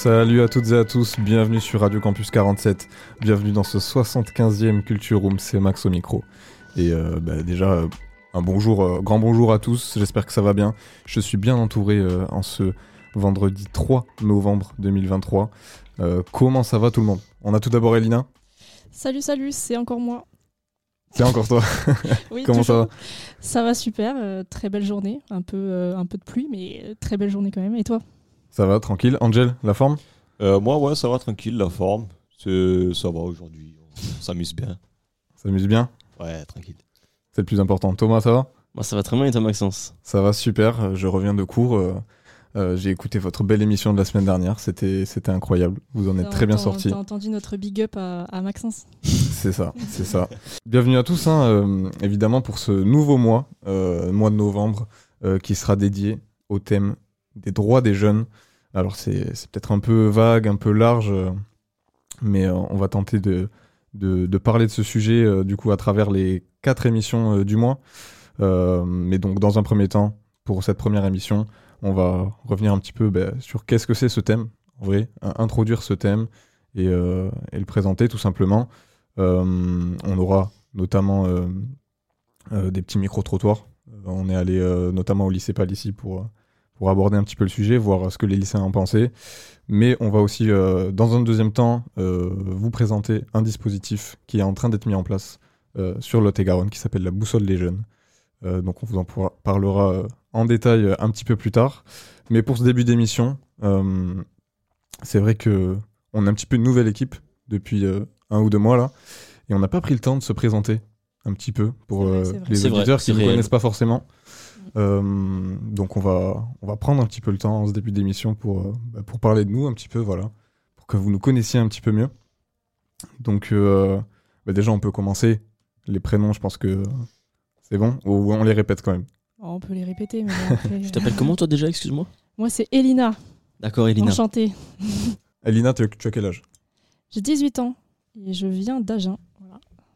Salut à toutes et à tous, bienvenue sur Radio Campus 47, bienvenue dans ce 75e Culture Room, c'est Max au micro. Et euh, bah, déjà, euh, un bonjour, euh, grand bonjour à tous, j'espère que ça va bien. Je suis bien entouré en ce vendredi 3 novembre 2023. comment ça va tout le monde? On a tout d'abord Elina. Salut, salut, c'est encore moi. C'est encore toi. oui, comment ça va? Ça va super, très belle journée, un peu, un peu de pluie, mais très belle journée quand même. Et toi? Ça va, tranquille. Angel, la forme euh, Moi, ouais, ça va, tranquille, la forme. Ça va aujourd'hui. On s'amuse bien. S'amuse bien Ouais, tranquille. C'est le plus important. Thomas, ça va Moi, ça va très bien et toi, Maxence Ça va super. Je reviens de cours. Euh, euh, j'ai écouté votre belle émission de la semaine dernière. C'était, incroyable. Vous en êtes très bien sorti. T'as entendu notre big up à, Maxence C'est ça, c'est ça. Bienvenue à tous, hein, évidemment, pour ce nouveau mois, mois de novembre, qui sera dédié au thème des droits des jeunes. Alors c'est peut-être un peu vague, un peu large, euh, mais euh, on va tenter de, parler de ce sujet euh, du coup à travers les quatre émissions du mois. mais donc dans un premier temps, pour cette première émission, on va revenir un petit peu ben, sur qu'est-ce que c'est ce thème, en vrai, introduire ce thème et, et, le présenter tout simplement. on aura notamment des petits micro-trottoirs. on est allé notamment au lycée Palissy pour pour aborder un petit peu le sujet, voir ce que les lycéens en pensaient. Mais on va aussi, euh, dans un deuxième temps, euh, vous présenter un dispositif qui est en train d'être mis en place euh, sur Lot-et-Garonne, qui s'appelle la boussole des jeunes. donc on vous en parlera en détail un petit peu plus tard. Mais pour ce début d'émission, c'est vrai que on a un petit peu une nouvelle équipe depuis un ou deux mois là, et on n'a pas pris le temps de se présenter un petit peu pour les auditeurs qui ne connaissent pas forcément. Euh, donc on va, on va prendre un petit peu le temps en ce début d'émission pour, euh, bah, pour parler de nous un petit peu, voilà, pour que vous nous connaissiez un petit peu mieux. Donc euh, bah, déjà on peut commencer. Les prénoms, je pense que c'est bon, ou on les répète quand même. Oh, on peut les répéter. Mais après... je t'appelle comment toi déjà, excuse-moi? Moi c'est Elina. D'accord, Elina. Enchantée. Elina, tu as quel âge? J'ai 18 ans et je viens d'Agen.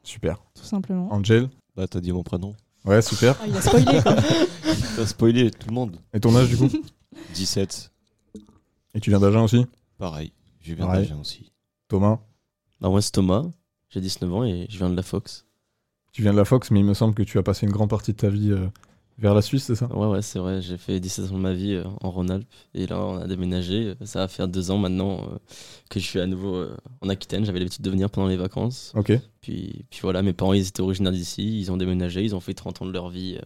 Super. Tout simplement. Angel? Bah t'as dit mon prénom. Ouais, super. Ah, il a spoilé quoi. T'as spoilé tout le monde. Et ton âge du coup 17. Et tu viens d'Agen aussi Pareil, je viens d'Agen aussi. Thomas bah, Moi c'est Thomas, j'ai 19 ans et je viens de la Fox. Tu viens de la Fox, mais il me semble que tu as passé une grande partie de ta vie euh, vers la Suisse, c'est ça? Ouais, ouais, c'est vrai. J'ai fait 17 ans de ma vie euh, en Rhône-Alpes. Et là, on a déménagé. Ça va faire deux ans maintenant euh, que je suis à nouveau euh, en Aquitaine. J'avais l'habitude de venir pendant les vacances. Ok. Puis, puis voilà, mes parents, ils étaient originaires d'ici. Ils ont déménagé. Ils ont fait 30 ans de leur vie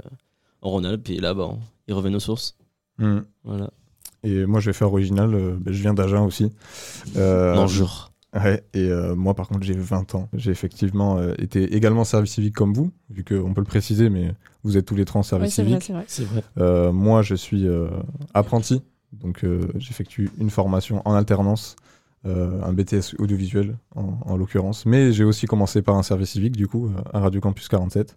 en Rhône-Alpes. Et là, bah, ils reviennent aux sources. Hmm. Voilà. Et moi, je vais faire original. Ben, je viens d'Agen aussi. Bonjour. Ouais, et euh, moi par contre j'ai 20 ans. J'ai effectivement euh, été également service civique comme vous, vu qu'on peut le préciser, mais vous êtes tous les trois en service civique. C'est vrai. Euh, moi je suis apprenti, donc j'effectue une formation en alternance, un BTS audiovisuel en, en l'occurrence, mais j'ai aussi commencé par un service civique du coup à Radio Campus 47.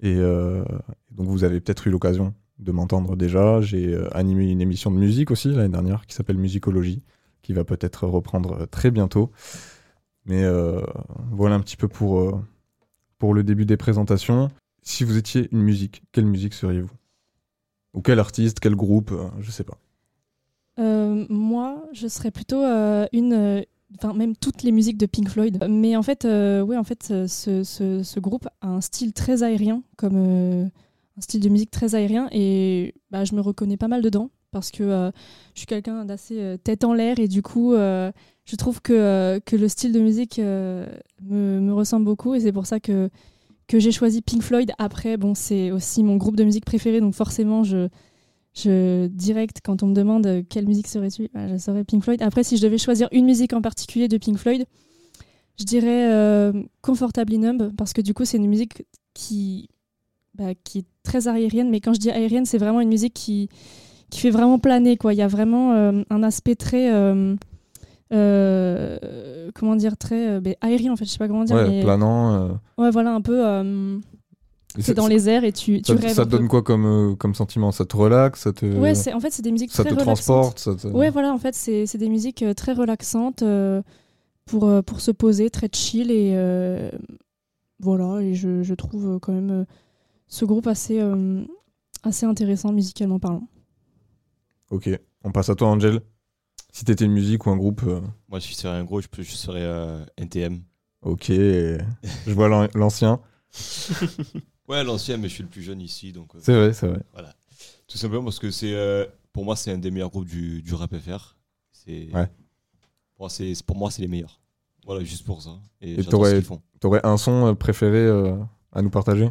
Et donc vous avez peut-être eu l'occasion de m'entendre déjà. J'ai animé une émission de musique aussi l'année dernière qui s'appelle Musicologie qui va peut-être reprendre euh, très bientôt. Mais euh, voilà un petit peu pour, euh, pour le début des présentations. Si vous étiez une musique, quelle musique seriez-vous? Ou quel artiste, quel groupe Je sais pas. moi, je serais plutôt une enfin même toutes les musiques de Pink Floyd. Mais en fait, oui, en fait, ce, ce, ce, groupe a un style très aérien, comme un style de musique très aérien, et bah, je me reconnais pas mal dedans parce que euh, je suis quelqu'un d'assez euh, tête en l'air et du coup, euh, je trouve que, que le style de musique me, me, ressemble beaucoup et c'est pour ça que, que j'ai choisi Pink Floyd. Après, bon, c'est aussi mon groupe de musique préféré, donc forcément, je, je direct, quand on me demande quelle musique serais-tu, bah, je serais Pink Floyd. Après, si je devais choisir une musique en particulier de Pink Floyd, je dirais euh, Comfortably Numb, parce que du coup, c'est une musique qui, bah, qui est très aérienne, mais quand je dis aérienne, c'est vraiment une musique qui, qui fait vraiment planer. Quoi. Il y a vraiment euh, un aspect très. euh, euh, comment dire Très ben, aérien, en fait, je sais pas comment dire. Ouais, mais- planant. ouais, voilà, un peu. c'est dans les airs et tu, tu Ça, rêves. ça un te peu. donne quoi comme, euh, comme sentiment? Ça te relaxe ça te, Ouais, c'est- en fait, c'est des musiques ça très te relaxantes. transporte ça te- Ouais, voilà, en fait, c'est c'est des musiques très relaxantes euh, pour, pour se poser, très chill. Et euh, voilà, et je, je trouve quand même ce groupe assez, assez intéressant musicalement parlant. Ok, on passe à toi, Angel. Si t'étais une musique ou un groupe, euh, Moi, si je serais un gros, je, peux- je serais euh, NTM. ok. je vois l'an- l'ancien. Ouais, l'ancien, mais je suis le plus jeune ici, donc euh, C'est vrai, c'est vrai. tout simplement parce que c'est, euh, pour moi, c'est un des meilleurs groupes du, du rap FR. C'est, Ouais. pour moi, c'est, pour moi, c'est les meilleurs. Voilà, juste pour ça. Et, Et j'adore t'aurais- ce qu'ils font. T'aurais un son euh, préféré euh, à nous partager?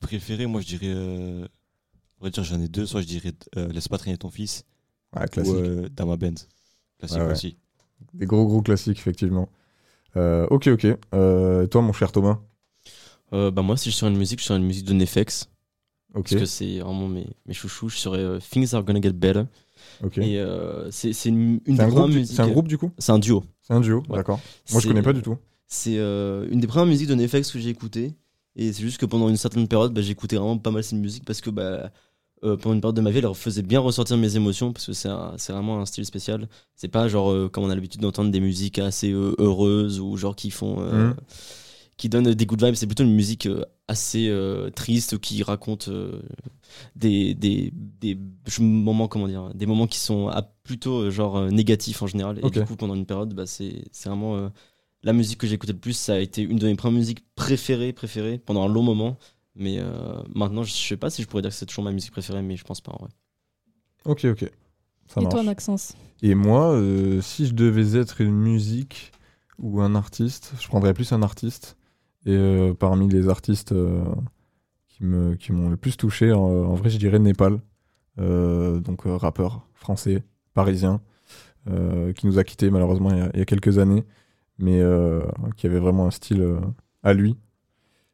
Préféré, moi, je dirais, euh, va dire, j'en ai deux. Soit je dirais, euh, laisse pas traîner ton fils, Ouais, classique. ou euh, dans ma band. Classique Ouais, ouais. aussi. Des gros, gros classiques, effectivement. Euh, ok, ok. Euh, toi, mon cher Thomas Euh, bah moi, si je serais une musique, je serais une musique de Nefex. Ok, Parce que c'est vraiment mes, mes chouchous. Je serais euh, Things Are Gonna Get Better. ok. Et euh, c'est c'est une, une un, des groupe, du- musiques. c'est un groupe, du coup C'est un duo. C'est un duo, Ouais. d'accord. Moi, je connais pas du tout. C'est euh, une des premières musiques de Nefex que j'ai écoutées. Et c'est juste que pendant une certaine période, bah, j'écoutais vraiment pas mal cette musique parce que bah, euh, pendant une période de ma vie, elle faisait bien ressortir mes émotions parce que c'est vraiment un style spécial. C'est pas genre euh, comme on a l'habitude d'entendre des musiques assez euh, heureuses ou genre qui font. euh, Mhm. qui donnent des good vibes. C'est plutôt une musique assez triste qui raconte des, des, des je- moments, comment dire, des moments qui sont ah, plutôt genre négatifs en général. Et du coup, pendant une période, bah, c'est vraiment la musique que j'écoutais le plus. Ça a été une de mes premières musiques préférées, préférées pendant un long moment. Mais euh, maintenant, je sais pas si je pourrais dire que c'est toujours ma musique préférée, mais je pense pas en vrai. Ok, ok. Ça et marche. toi, Maxence Et moi, euh, si je devais être une musique ou un artiste, je prendrais plus un artiste. Et euh, parmi les artistes euh, qui m'ont le plus touché, en, en vrai, je dirais Népal. Euh, donc euh, rappeur français, parisien, euh, qui nous a quittés malheureusement il y a, il y a quelques années, mais euh, qui avait vraiment un style euh, à lui.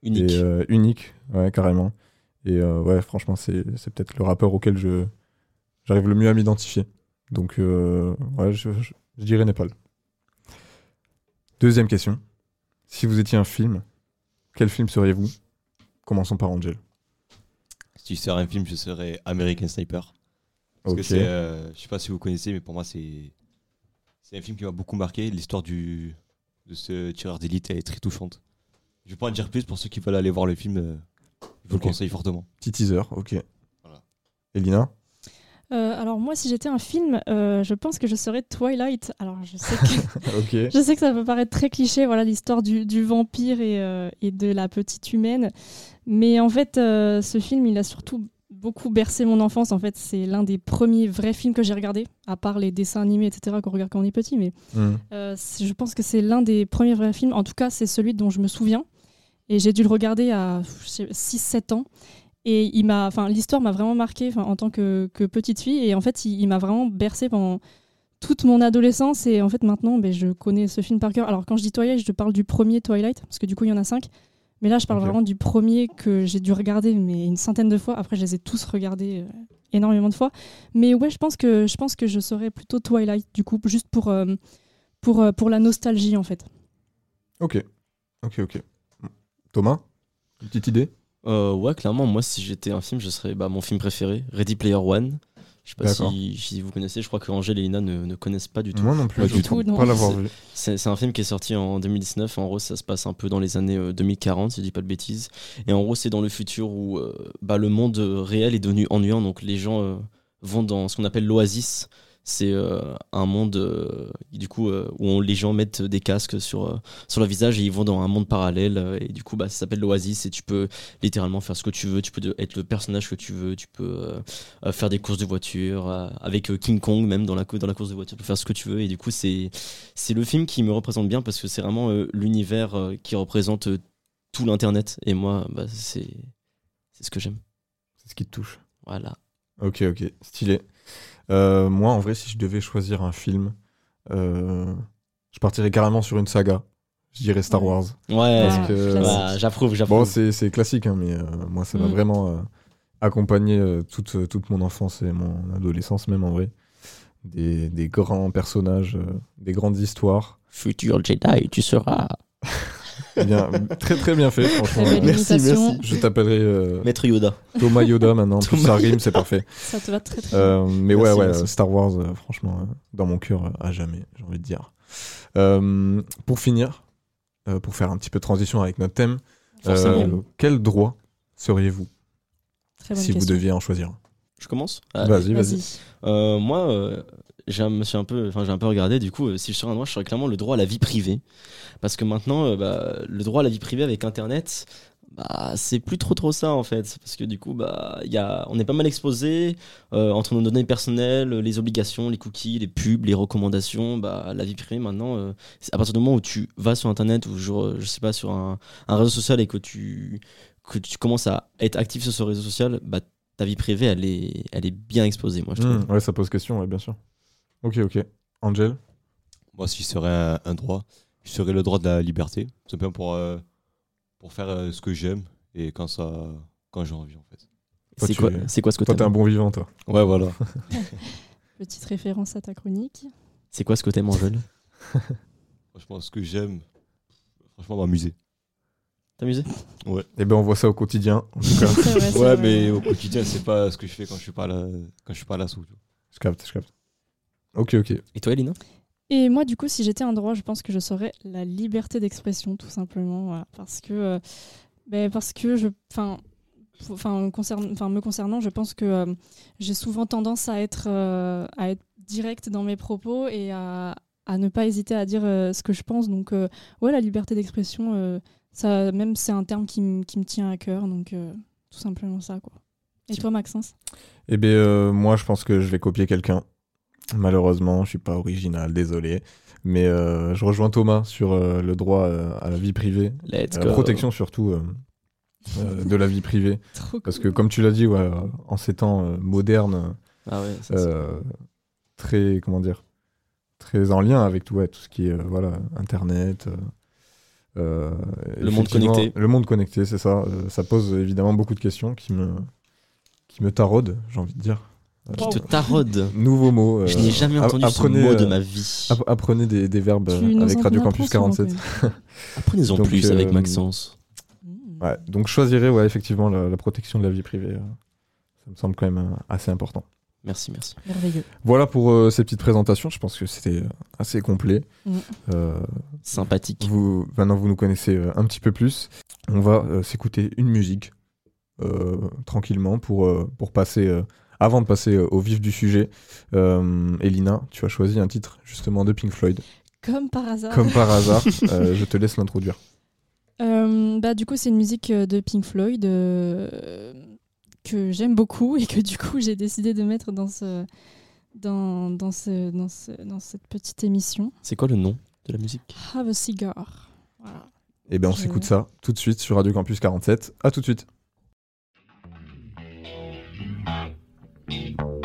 Unique. Et, euh, unique, ouais, carrément. Et euh, ouais, franchement, c'est c'est peut-être le rappeur auquel je j'arrive le mieux à m'identifier. Donc, euh, ouais, je, je- je dirais Népal. Deuxième question. Si vous étiez un film, quel film seriez-vous? Commençons par Angel. Si je serais un film, je serais American Sniper. Parce Ok. que c'est, euh, je sais pas si vous connaissez, mais pour moi, c'est c'est un film qui m'a beaucoup marqué. L'histoire du de ce tireur d'élite elle est très touchante. Je vais pas en dire plus pour ceux qui veulent aller voir le film. euh, je vous Ok. le conseille fortement. Petit teaser, ok. Voilà. Elina Euh, alors moi, si j'étais un film, euh, je pense que je serais Twilight. Alors je sais que, Ok. je sais que ça peut paraître très cliché, voilà l'histoire du, du vampire et, euh, et de la petite humaine. Mais en fait, euh, ce film, il a surtout beaucoup bercé mon enfance. En fait, c'est l'un des premiers vrais films que j'ai regardé, à part les dessins animés, etc., qu'on regarde quand on est petit. Mais Hmm. euh, c'est- je pense que c'est l'un des premiers vrais films. En tout cas, c'est celui dont je me souviens. Et j'ai dû le regarder à 6-7 ans. Et il m'a, enfin, l'histoire m'a vraiment marqué en tant que, que petite fille. Et en fait, il, il m'a vraiment bercé pendant toute mon adolescence. Et en fait, maintenant, ben, je connais ce film par cœur. Alors, quand je dis Twilight, je parle du premier Twilight, parce que du coup, il y en a cinq. Mais là, je parle vraiment du premier que j'ai dû regarder mais une centaine de fois. Après, je les ai tous regardés euh, énormément de fois. Mais ouais, je pense que je pense que je serais plutôt Twilight, du coup, juste pour euh, pour euh, pour la nostalgie, en fait. Ok. Ok, ok. Thomas Une petite idée? Euh, ouais, clairement, moi, si j'étais un film, je serais bah, mon film préféré, Ready Player One. Je sais pas si, si vous connaissez, je crois que Angèle et Lina ne, ne connaissent pas du tout. Moi non plus, Pas je du tout, non. pas l'avoir vu. C'est c'est un film qui est sorti en 2019. En gros, ça se passe un peu dans les années euh, 2040, si je dis pas de bêtises. Et en gros, c'est dans le futur où euh, bah, le monde euh, réel est devenu ennuyant. Donc les gens euh, vont dans ce qu'on appelle l'oasis. C'est euh, un monde euh, du coup euh, où on- les gens mettent des casques sur sur leur visage et ils vont dans un monde parallèle. et du coup, bah, ça s'appelle l'oasis et tu peux littéralement faire ce que tu veux. Tu peux être le personnage que tu veux. Tu peux faire des courses de voiture avec King Kong même dans la cou- dans la course de voiture. Tu peux faire ce que tu veux. Et du coup, c'est c'est le film qui me représente bien parce que c'est vraiment l'univers qui représente tout l'internet et moi bah, c'est c'est ce que j'aime C'est ce qui te touche. voilà Ok, ok, stylé. Euh, moi, en vrai, si je devais choisir un film, euh, je partirais carrément sur une saga. Je dirais Star. Wars. Ouais, Parce que- classique. bah, j'approuve, Bon, j'approuve. c'est c'est classique, hein, mais euh, moi, ça m'a Mm. vraiment euh, accompagné euh, toute, toute mon enfance et mon adolescence, même en vrai. Des, des grands personnages, euh, des grandes histoires. Futur Jedi, tu seras. Bien, très très bien fait, franchement. Merci, merci. Je t'appellerai euh, Maître Yoda. Thomas Yoda maintenant, Thomas ça rime, c'est parfait. Ça te va très très bien. Euh, mais ouais, Merci, ouais, merci. Star Wars, euh, franchement, euh, dans mon cœur, euh, à jamais, j'ai envie de dire. Euh, pour finir, euh, pour faire un petit peu de transition avec notre thème, euh, quel droit seriez-vous si vous deviez en choisir un? Je commence? Vas-y, vas-y. Euh, moi, euh, j'ai un, me suis un peu, enfin, j'ai un peu regardé. Du coup, euh, si je serais un droit, je serais clairement le droit à la vie privée, parce que maintenant, euh, bah, le droit à la vie privée avec Internet, bah, c'est plus trop trop ça en fait, parce que du coup, bah, il y a, on est pas mal exposé euh, entre nos données personnelles, les obligations, les cookies, les pubs, les recommandations. Bah, la vie privée maintenant, euh, à partir du moment où tu vas sur Internet ou je, je sais pas sur un, un réseau social et que tu que tu commences à être actif sur ce réseau social, bah, ta vie privée, elle est, elle est bien exposée, moi je trouve. Hmm, Ouais, ça pose question, ouais, bien sûr. Ok, ok. Angel Moi, si je serais un, un droit, je serais le droit de la liberté. Simplement pour, euh, pour faire euh, ce que j'aime et quand, ça, quand j'ai envie, en fait. C'est quoi, c'est quoi ce que Toi, t'es un bon vivant, toi. Ouais, voilà. Petite référence à ta chronique. C'est quoi ce que t'aimes, Angèle franchement, ce que j'aime, franchement, m'amuser. T'amuser Eh ben, on voit ça au quotidien. En tout cas, C'est vrai, c'est Ouais, vrai. mais au quotidien, c'est pas ce que je fais quand je suis pas là, quand je suis pas là sous. je capte, je capte. Ok, ok. Et toi, Elina? Et moi, du coup, si j'étais un droit, je pense que je serais la liberté d'expression, tout simplement. voilà. Parce que, euh, ben, parce que je, enfin, enfin, concerne, me concernant, je pense que euh, j'ai souvent tendance à être, euh, à être directe dans mes propos et à, à ne pas hésiter à dire euh, ce que je pense. Donc, euh, ouais, la liberté d'expression, euh, ça, même c'est un terme qui, me- qui me tient à cœur. Donc, euh, tout simplement ça, quoi. Et toi, Maxence? Eh ben, euh, moi, je pense que je vais copier quelqu'un. Malheureusement, je suis pas original, désolé. Mais euh, je rejoins Thomas sur euh, le droit euh, à la vie privée, Let's la go. protection surtout de la vie privée. Trop Parce que, comme tu l'as dit, ouais, en ces temps modernes, Ah ouais, ça, c'est- très, comment dire, très en lien avec tout, ouais, tout ce qui est voilà, Internet. euh, Le monde connecté. Le monde connecté, c'est ça. Euh, ça pose évidemment beaucoup de questions qui me, qui me taraudent, j'ai envie de dire. Qui te taraude. Nouveau mot. euh, Je n'ai jamais entendu apprenez, ce mot de euh, ma vie. app- apprenez des, des verbes euh, avec Radio Campus souvent, 47. quand même. Apprenez-en plus avec Maxence. Ouais, donc choisirais ouais, effectivement la, la protection de la vie privée. ça me semble quand même assez important. Merci, merci. Merveilleux. Voilà pour euh, ces petites présentations. Je pense que c'était assez complet. Mm. Euh, Sympathique. vous, maintenant, vous nous connaissez euh, un petit peu plus. On va euh, s'écouter une musique euh, tranquillement pour, euh, pour passer, euh, avant de passer euh, au vif du sujet. Euh, Elina, tu as choisi un titre justement de Pink Floyd. Comme par hasard. Comme par hasard, euh, je te laisse l'introduire. Euh, bah, du coup, c'est une musique de Pink Floyd euh, que j'aime beaucoup et que du coup, j'ai décidé de mettre dans, ce, dans, dans, ce, dans, ce, dans cette petite émission. C'est quoi le nom de la musique? Have a cigar. Voilà. Et bien, on s'écoute ça tout de suite sur Radio Campus 47. À tout de suite. Thank you.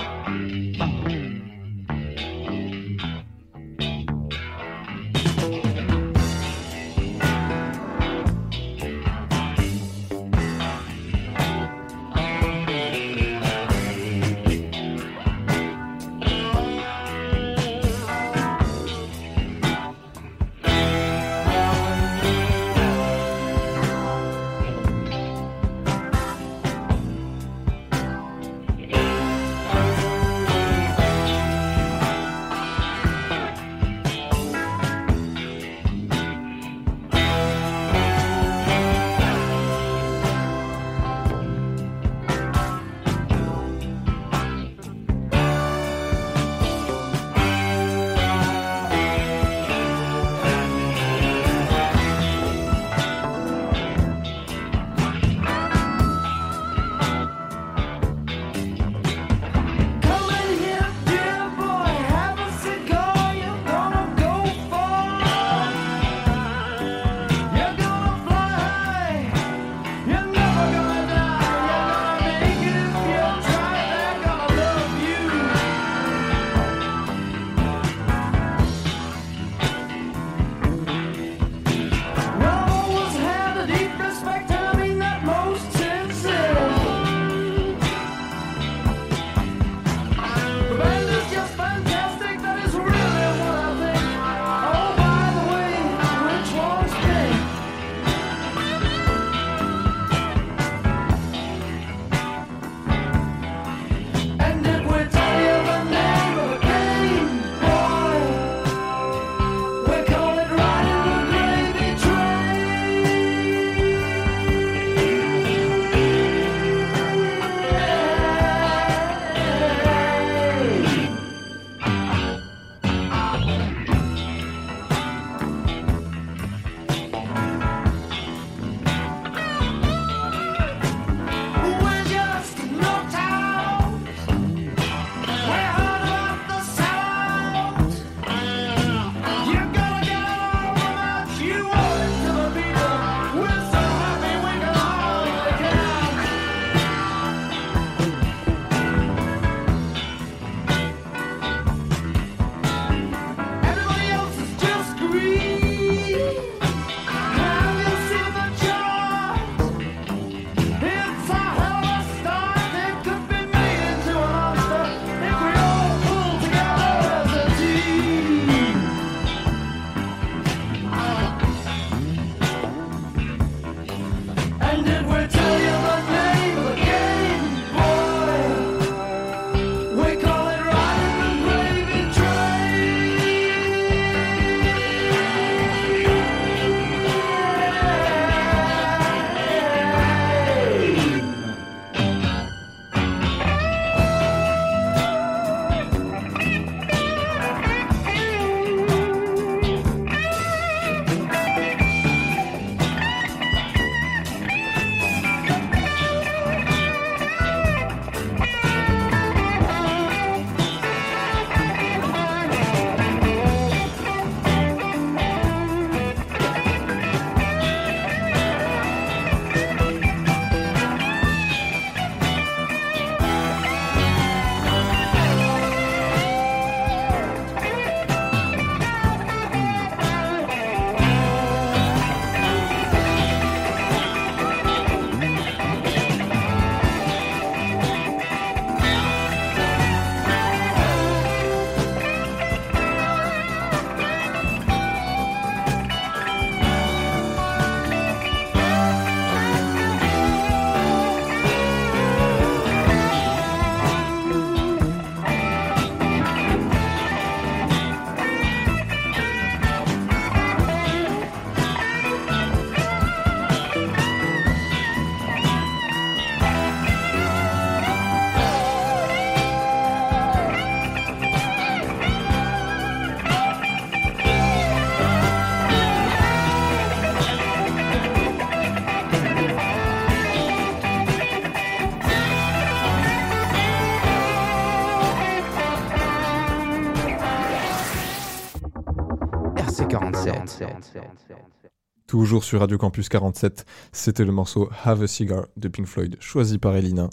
Toujours sur Radio Campus 47, c'était le morceau Have a Cigar de Pink Floyd, choisi par Elina.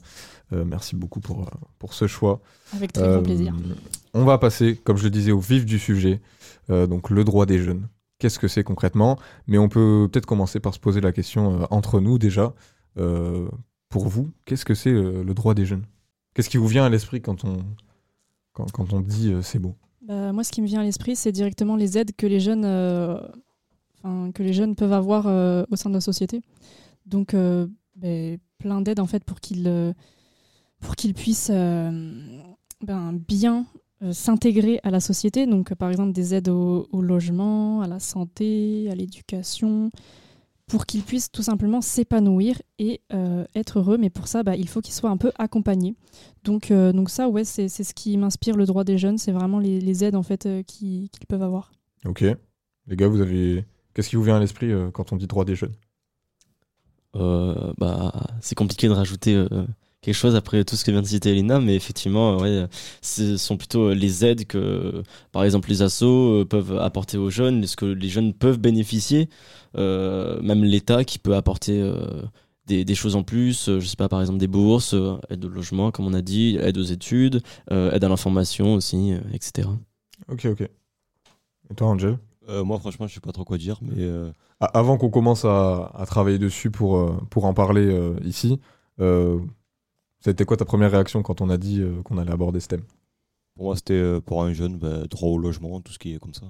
Euh, merci beaucoup pour, euh, pour ce choix. Avec très Euh, grand plaisir. On va passer, comme je le disais, au vif du sujet, euh, donc le droit des jeunes. Qu'est-ce que c'est concrètement? Mais on peut peut-être commencer par se poser la question euh, entre nous déjà. Euh, pour vous, qu'est-ce que c'est euh, le droit des jeunes? Qu'est-ce qui vous vient à l'esprit quand on, quand, quand on dit euh, c'est beau Bah, moi, ce qui me vient à l'esprit, c'est directement les aides que les jeunes, euh, que les jeunes peuvent avoir euh, au sein de la société. Donc, euh, ben, plein d'aides en fait pour qu'ils euh, pour qu'ils puissent ben, bien s'intégrer à la société. Donc, par exemple, des aides au, logement, à la santé, à l'éducation, pour qu'ils puissent tout simplement s'épanouir et être heureux. Mais pour ça, bah, il faut qu'ils soient un peu accompagnés. Donc, donc ça, ouais, c'est ce qui m'inspire le droit des jeunes. C'est vraiment les, aides en fait euh, qu'ils peuvent avoir. Ok. Les gars, vous avez. Qu'est-ce qui vous vient à l'esprit euh, quand on dit droit des jeunes Euh, bah, c'est compliqué de rajouter euh, quelque chose après tout ce que vient de citer Elina, mais effectivement, ouais, ce sont plutôt les aides que, par exemple, les assos peuvent apporter aux jeunes, ce que les jeunes peuvent bénéficier, même l'État qui peut apporter des, des choses en plus, euh, je sais pas, par exemple des bourses, euh, aide au logement, comme on a dit, aide aux études, euh, aide à l'information aussi, etc. Ok, ok. Et toi, Angel Euh, moi, franchement, je sais pas trop quoi dire, mais euh, Avant qu'on commence à, à travailler dessus pour, euh, pour en parler euh, ici, euh, ça a été quoi ta première réaction quand on a dit euh, qu'on allait aborder ce thème? Pour moi, c'était euh, pour un jeune, bah, droit au logement, tout ce qui est comme ça.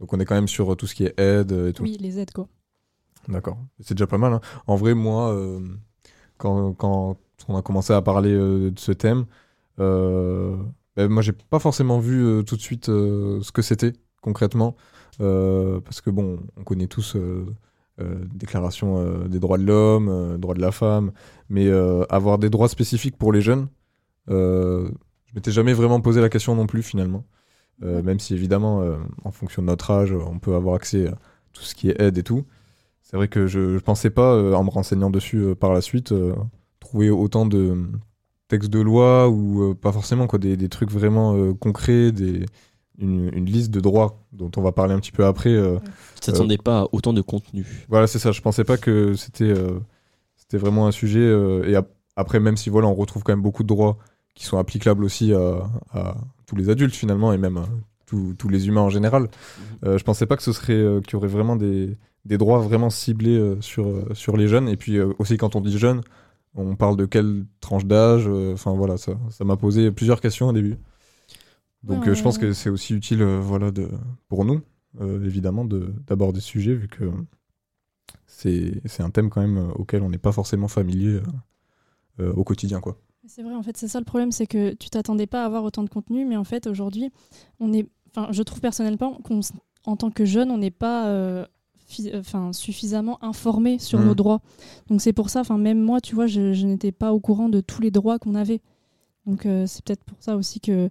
Donc on est quand même sur euh, tout ce qui est aide euh, et tout. Oui, les aides quoi. D'accord. C'est déjà pas mal. hein. En vrai, moi, euh, quand, quand on a commencé à parler euh, de ce thème, euh, ben, moi, j'ai pas forcément vu euh, tout de suite euh, ce que c'était concrètement. Euh, parce que, bon, on connaît tous euh, euh, Déclaration des droits de l'homme, droits de la femme, mais avoir des droits spécifiques pour les jeunes, je m'étais jamais vraiment posé la question non plus, finalement. Euh, même si, évidemment, euh, en fonction de notre âge, on peut avoir accès à tout ce qui est aide et tout. C'est vrai que je, je pensais pas, euh, en me renseignant dessus par la suite, trouver autant de textes de loi ou pas forcément quoi, des, des trucs vraiment concrets, des, une, une liste de droits dont on va parler un petit peu après. euh. Tu t'attendais pas à autant de contenu. Voilà, c'est ça. Je pensais pas que c'était euh, c'était vraiment un sujet. euh, et ap- après, même si voilà, on retrouve quand même beaucoup de droits qui sont applicables aussi à, à tous les adultes finalement et même à tous- tous les humains en général. Euh, je pensais pas que ce serait euh, qu'il y aurait vraiment des, des droits vraiment ciblés euh, sur, euh, sur les jeunes. Et puis euh, aussi quand on dit jeunes, on parle de quelle tranche d'âge. euh, Enfin voilà, ça ça m'a posé plusieurs questions au début. Donc Ouais, euh, je pense que c'est aussi utile euh, voilà, de, pour nous, euh, évidemment, de- d'aborder ce sujet vu que c'est un thème quand même auquel on n'est pas forcément familier au quotidien. quoi. C'est vrai, en fait, c'est ça le problème, c'est que tu t'attendais pas à avoir autant de contenu, mais en fait, aujourd'hui, on est, enfin, je trouve personnellement qu'en en tant que jeune, on n'est pas euh, fi- enfin, suffisamment informé sur nos droits. Donc c'est pour ça, enfin, même moi, tu vois, je, je n'étais pas au courant de tous les droits qu'on avait. Donc euh, c'est peut-être pour ça aussi que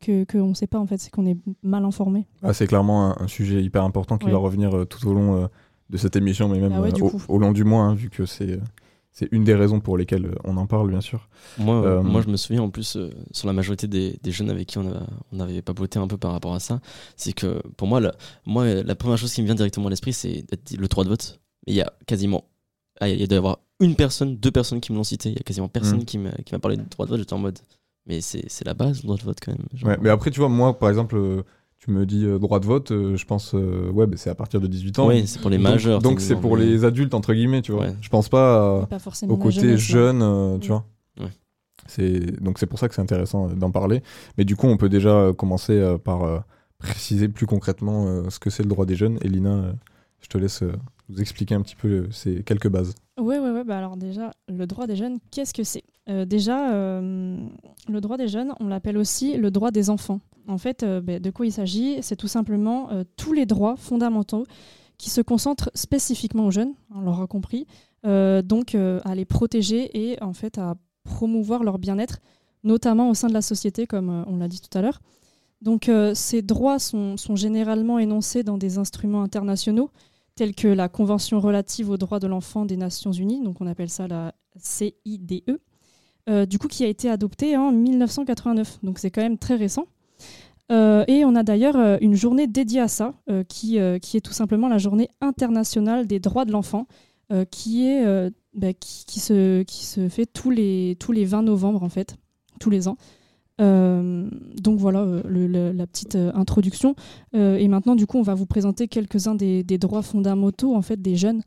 que qu'on ne sait pas en fait, c'est qu'on est mal informé. Ah, c'est clairement un, un sujet hyper important qui Ouais. va revenir euh, tout au long euh, de cette émission, mais même Ah ouais, euh, du au, long du mois, hein, vu que c'est euh, c'est une des raisons pour lesquelles on en parle, bien sûr. Moi, Euh, moi, je me souviens en plus, euh, sur la majorité des, des jeunes avec qui on, a- on avait papoté un peu par rapport à ça, c'est que pour moi, la, moi, la première chose qui me vient directement à l'esprit, c'est le droit de vote. Il y a quasiment. Ah, il y a d'avoir une personne, deux personnes qui me l'ont cité. Il y a quasiment personne Mm. qui m'a qui m'a parlé de droit de vote. J'étais en mode. Mais c'est c'est la base, le droit de vote quand même. Genre, Ouais, mais après, tu vois, moi, par exemple, euh, tu me dis euh, droit de vote, euh, je pense, euh, ouais, bah, c'est à partir de 18 ans. Ouais, c'est pour les Donc- majeurs. Donc, c'est pour les adultes, entre guillemets, tu vois. Ouais. Je pense pas au côté jeune, euh, tu Ouais. vois. Ouais. C'est donc c'est pour ça que c'est intéressant euh, d'en parler. Mais du coup, on peut déjà euh, commencer euh, par euh, préciser plus concrètement euh, ce que c'est le droit des jeunes. Elina, euh, je te laisse euh, nous expliquer un petit peu euh, ces quelques bases. Oui, oui, oui. Bah alors déjà, le droit des jeunes, qu'est-ce que c'est? Euh, Déjà, le droit des jeunes, on l'appelle aussi le droit des enfants. En fait, bah, de quoi il s'agit? C'est tout simplement tous les droits fondamentaux qui se concentrent spécifiquement aux jeunes, on l'aura compris, donc à les protéger et en fait à promouvoir leur bien-être, notamment au sein de la société, comme on l'a dit tout à l'heure. Donc euh, ces droits sont, sont généralement énoncés dans des instruments internationaux tels que la Convention relative aux droits de l'enfant des Nations Unies, donc on appelle ça la CIDE, euh, du coup qui a été adoptée en 1989, donc c'est quand même très récent. Euh, et on a d'ailleurs une journée dédiée à ça, qui, qui est tout simplement la journée internationale des droits de l'enfant, qui, est, bah, qui se, qui se fait tous les, tous les 20 novembre, en fait, tous les ans. Euh, donc voilà euh, le- le- la petite euh, introduction. Et maintenant, du coup, on va vous présenter quelques-uns des, des droits fondamentaux en fait, des jeunes.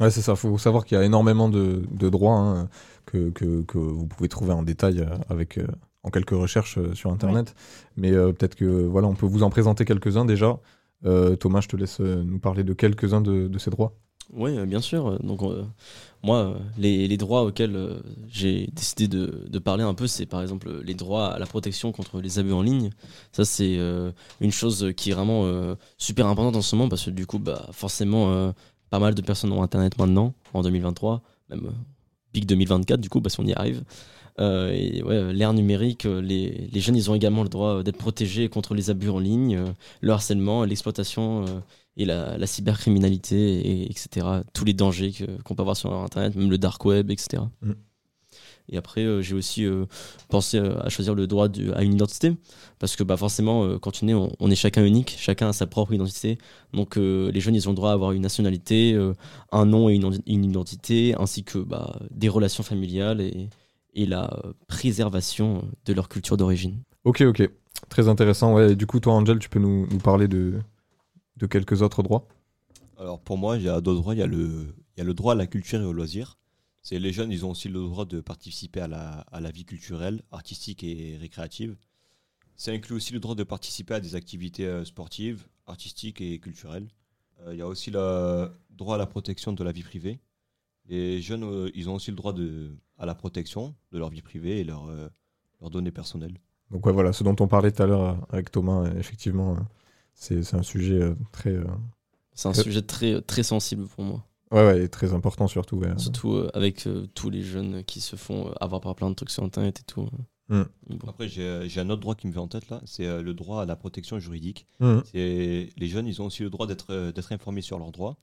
Ouais, c'est ça. Il faut savoir qu'il y a énormément de, de droits hein, que, que, que vous pouvez trouver en détail avec, en quelques recherches sur Internet. Mais peut-être que voilà, on peut vous en présenter quelques-uns déjà. Thomas, je te laisse nous parler de quelques-uns de, de ces droits. Oui, bien sûr. Donc, euh, moi, euh, les, droits auxquels euh, j'ai décidé de, parler un peu, c'est par exemple les droits à la protection contre les abus en ligne. Ça, c'est euh, une chose qui est vraiment euh, super importante en ce moment parce que du coup, bah, forcément, euh, pas mal de personnes ont Internet maintenant, en 2023, même euh, pic 2024, du coup, parce qu'on y arrive. Euh, et ouais, l'ère numérique, euh, les, jeunes, ils ont également le droit euh, d'être protégés contre les abus en ligne, euh, le harcèlement, l'exploitation euh, et la, la cybercriminalité, et, etc. Tous les dangers qu'on peut avoir sur Internet, même le dark web, etc. Mm. Et après, euh, j'ai aussi euh, pensé euh, à choisir le droit à une identité, parce que bah, forcément, quand tu nais, on, on est chacun unique, chacun a sa propre identité. Donc les jeunes, ils ont le droit à avoir une nationalité, un nom et une, iden- une identité, ainsi que bah, des relations familiales et, et la préservation de leur culture d'origine. Ok, ok. Très intéressant. Ouais. Et du coup, toi, Angel, tu peux nous, nous parler de, de quelques autres droits Alors pour moi, il y a d'autres droits. Il y, a le- il y a le droit à la culture et au loisir. C'est les jeunes, ils ont aussi le droit de participer à la, à la vie culturelle, artistique et récréative. Ça inclut aussi le droit de participer à des activités euh, sportives, artistiques et culturelles. Euh, il y a aussi le droit à la protection de la vie privée. Les jeunes, euh, ils ont aussi le droit de, à la protection de leur vie privée et leur, euh, leurs données personnelles. Donc ouais, voilà, ce dont on parlait tout à l'heure avec Thomas, effectivement, c'est c'est un sujet euh, très, euh, C'est un Euh. sujet très, très sensible pour moi. ouais, ouais, et très important surtout. ouais. Surtout euh, avec euh, tous les jeunes qui se font euh, avoir par plein de trucs sur Internet et tout. Mm. Bon. Après, j'ai j'ai un autre droit qui me vient en tête là, c'est euh, le droit à la protection juridique. C'est les jeunes, ils ont aussi le droit d'être euh, d'être informés sur leurs droits,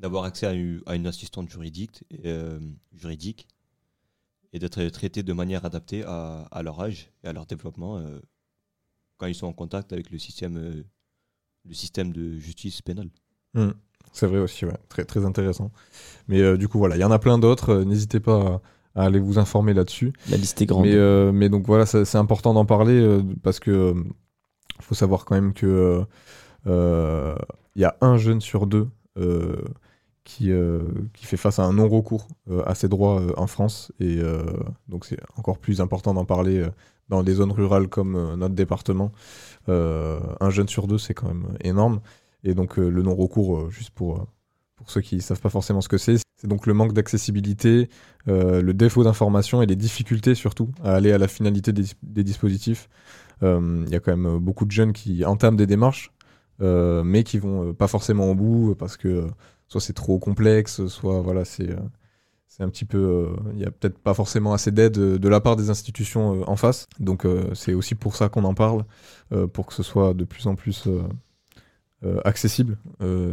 d'avoir accès à une, à une assistante juridique, euh, juridique et d'être traités de manière adaptée à, à leur âge et à leur développement euh, quand ils sont en contact avec le système, euh, le système de justice pénale. Mhm. C'est vrai aussi, ouais. très, très intéressant. Mais euh, du coup, voilà, il y en a plein d'autres. euh, N'hésitez pas à, à aller vous informer là-dessus. La liste est grande. Mais, euh, mais donc voilà, c'est important d'en parler parce que faut savoir quand même que il y a un jeune sur deux qui, qui fait face à un non-recours à ses droits en France. Et donc c'est encore plus important d'en parler dans des zones rurales comme euh, notre département. Euh, un jeune sur deux, c'est quand même énorme. Et donc euh, le non-recours, juste pour, pour ceux qui ne savent pas forcément ce que c'est, c'est donc le manque d'accessibilité, le défaut d'information et les difficultés surtout à aller à la finalité des, dispositifs. Il y a quand même beaucoup de jeunes qui entament des démarches, mais qui vont pas forcément au bout parce que soit c'est trop complexe, soit voilà c'est c'est un petit peu, euh, il y a peut-être pas forcément assez d'aide euh, de la part des institutions euh, en face. Donc c'est aussi pour ça qu'on en parle, pour que ce soit de plus en plus accessible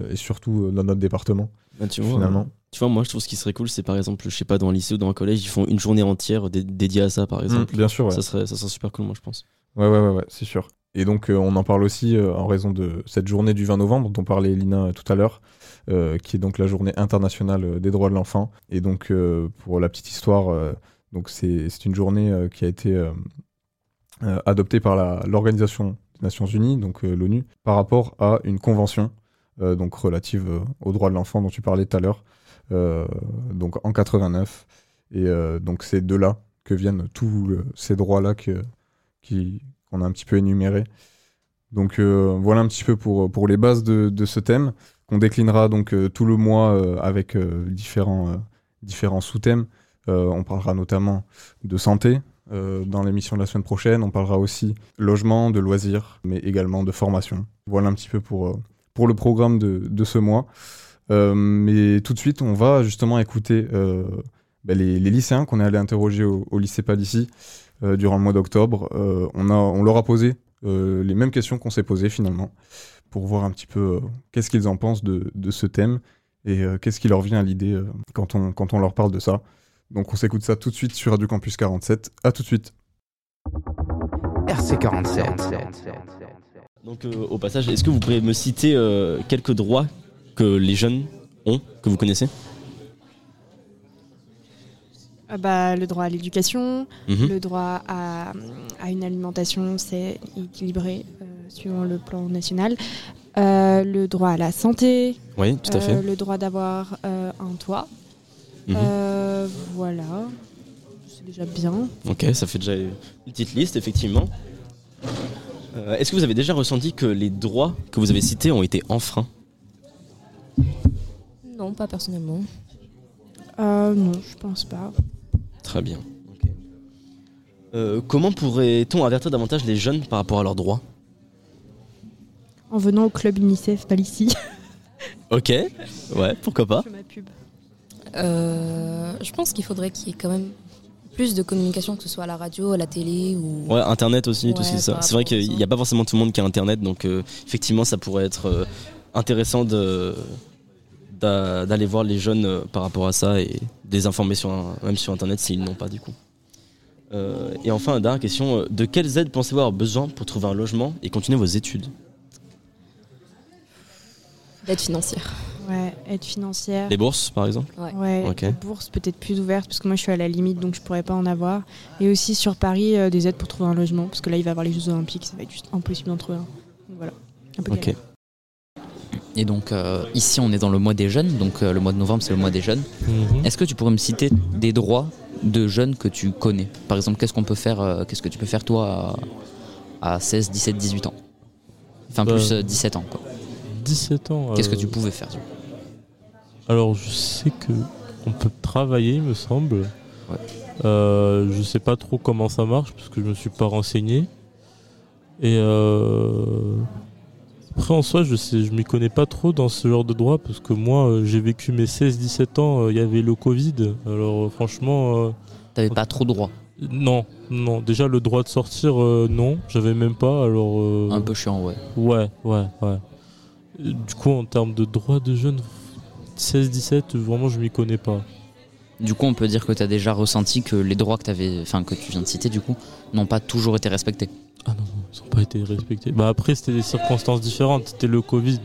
et surtout dans notre département Bah, tu, vois, finalement. euh, tu vois, moi je trouve ce qui serait cool, c'est par exemple, je sais pas, dans un lycée ou dans un collège, ils font une journée entière dé- dédiée à ça, par exemple. Mm, bien sûr, ouais. ça, serait, ça serait super cool, moi je pense. Ouais, ouais, ouais, ouais, c'est sûr. Et donc, euh, on en parle aussi euh, en raison de cette journée du 20 novembre dont parlait Lina tout à l'heure, qui est donc la journée internationale euh, des droits de l'enfant. Et donc, euh, pour la petite histoire, euh, c'est une journée euh, qui a été euh, euh, adoptée par l'Organisation des Nations Unies, donc euh, l'ONU, par rapport à une convention euh, donc relative euh, aux droits de l'enfant dont tu parlais tout à l'heure, euh, donc en 89. Et euh, donc, c'est de là que viennent tous ces droits-là qu'on a un petit peu énumérés. Donc euh, voilà un petit peu pour, pour les bases de, de ce thème, qu'on déclinera donc euh, tout le mois euh, avec euh, différents, sous-thèmes. On parlera notamment de santé dans l'émission de la semaine prochaine. On parlera aussi logement, de loisirs, mais également de formation. Voilà un petit peu pour, le programme de, ce mois. Mais tout de suite, on va justement écouter ben, les, lycéens qu'on est allé interroger au, lycée Palissy durant le mois d'octobre. On, leur a posé les mêmes questions qu'on s'est posées finalement, pour voir un petit peu euh, qu'est-ce qu'ils en pensent de, de ce thème et euh, qu'est-ce qui leur vient à l'idée euh, quand, on, quand on leur parle de ça. Donc on s'écoute ça tout de suite sur Radio Campus 47. À tout de suite. RC47. Donc, euh, au passage, est-ce que vous pourriez me citer euh, quelques droits que les jeunes ont, que vous connaissez? Ah bah, le droit à l'éducation, Mhm. le droit à, à une alimentation c'est équilibrée euh, suivant le plan national, euh, le droit à la santé, Oui, tout à euh, fait. le droit d'avoir euh, un toit. Mhm. Euh, voilà, c'est déjà bien. Ok, ça fait déjà une petite liste, effectivement. Euh, Est-ce que vous avez déjà ressenti que les droits que vous avez cités ont été enfreints? Non, pas personnellement. Euh, non, je pense pas. Très bien. Euh, comment pourrait-on avertir davantage les jeunes par rapport à leurs droits? En venant au club UNICEF Palissy. Ok, ouais, pourquoi pas Je fais ma pub. Euh, je pense qu'il faudrait qu'il y ait quand même plus de communication, que ce soit à la radio, à la télé ou. Ouais, Internet aussi, tout Ouais, ce- ça. C'est vrai qu'il n'y a pas forcément tout le monde qui a Internet, donc euh, effectivement, ça pourrait être euh, intéressant de d'a- d'aller voir les jeunes par rapport à ça et des informer sur un- même sur Internet s'ils n'ont pas du coup. Euh, et enfin, dernière question, de quelles aides pensez-vous avoir besoin pour trouver un logement et continuer vos études? D'aide financière. Ouais, aide financière. Des bourses, par exemple Ouais, Ok. des bourses peut-être plus ouvertes parce que moi je suis à la limite donc je pourrais pas en avoir. Et aussi sur Paris euh, des aides pour trouver un logement parce que là il va y avoir les Jeux Olympiques, ça va être juste impossible d'en trouver un. Donc voilà, un peu. Et donc euh, ici on est dans le mois des jeunes, donc euh, le mois de novembre c'est le mois des jeunes. Mhm. Est-ce que tu pourrais me citer des droits de jeunes que tu connais? Par exemple, qu'est-ce qu'on peut faire, euh, qu'est-ce que tu peux faire toi à, à 16, 17, 18 ans? Enfin Bah, plus euh, 17 ans quoi. 17 ans. Qu'est-ce que euh, tu pouvais faire Alors, je sais que on peut travailler, il me semble. Ouais. Euh, je sais pas trop comment ça marche parce que je me suis pas renseigné. Et euh, après, en soi, je sais, je m'y connais pas trop dans ce genre de droit parce que moi, euh, j'ai vécu mes 16-17 ans. euh, Il y avait le Covid. Alors, euh, franchement, euh, T'avais pas trop droit, non, non. Déjà, le droit de sortir, euh, non, j'avais même pas. Alors, euh, un peu chiant ouais. Ouais, ouais, ouais. Du coup, en termes de droits de jeunes, 16-17, vraiment, je m'y connais pas. Du coup, on peut dire que tu as déjà ressenti que les droits que t'avais, enfin que tu viens de citer du coup, n'ont pas toujours été respectés. Ah non, non, ils n'ont pas été respectés. Bah après, c'était des circonstances différentes. C'était le Covid.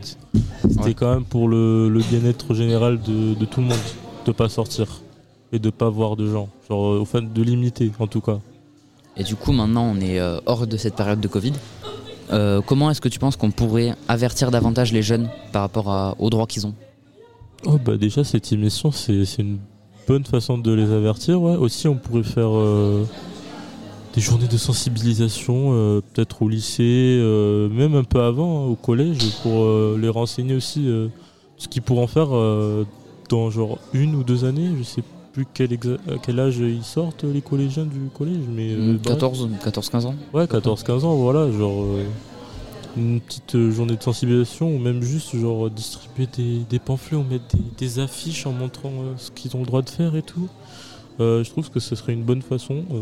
C'était Ouais. quand même pour le, le bien-être général de, de tout le monde, de pas sortir et de pas voir de gens. Genre, euh, au fait, de limiter, en tout cas. Et du coup, maintenant, on est euh, hors de cette période de Covid. Euh, comment est-ce que tu penses qu'on pourrait avertir davantage les jeunes par rapport aux droits qu'ils ont? Oh bah déjà, cette émission, c'est une bonne façon de les avertir. Ouais. Aussi, on pourrait faire euh, des journées de sensibilisation, euh, peut-être au lycée, même un peu avant, hein, au collège, pour les renseigner aussi ce qu'ils pourront faire dans genre une ou deux années. Je sais plus quel, exa- à quel âge ils sortent, les collégiens du collège. Mais, euh, bref. 14, 14-15 ans Ouais, 14-15 ans, voilà, genre euh, une petite euh, journée de sensibilisation ou même juste genre euh, distribuer des, des pamphlets ou mettre des, des affiches en montrant euh, ce qu'ils ont le droit de faire et tout. Euh, je trouve que ce serait une bonne façon, euh,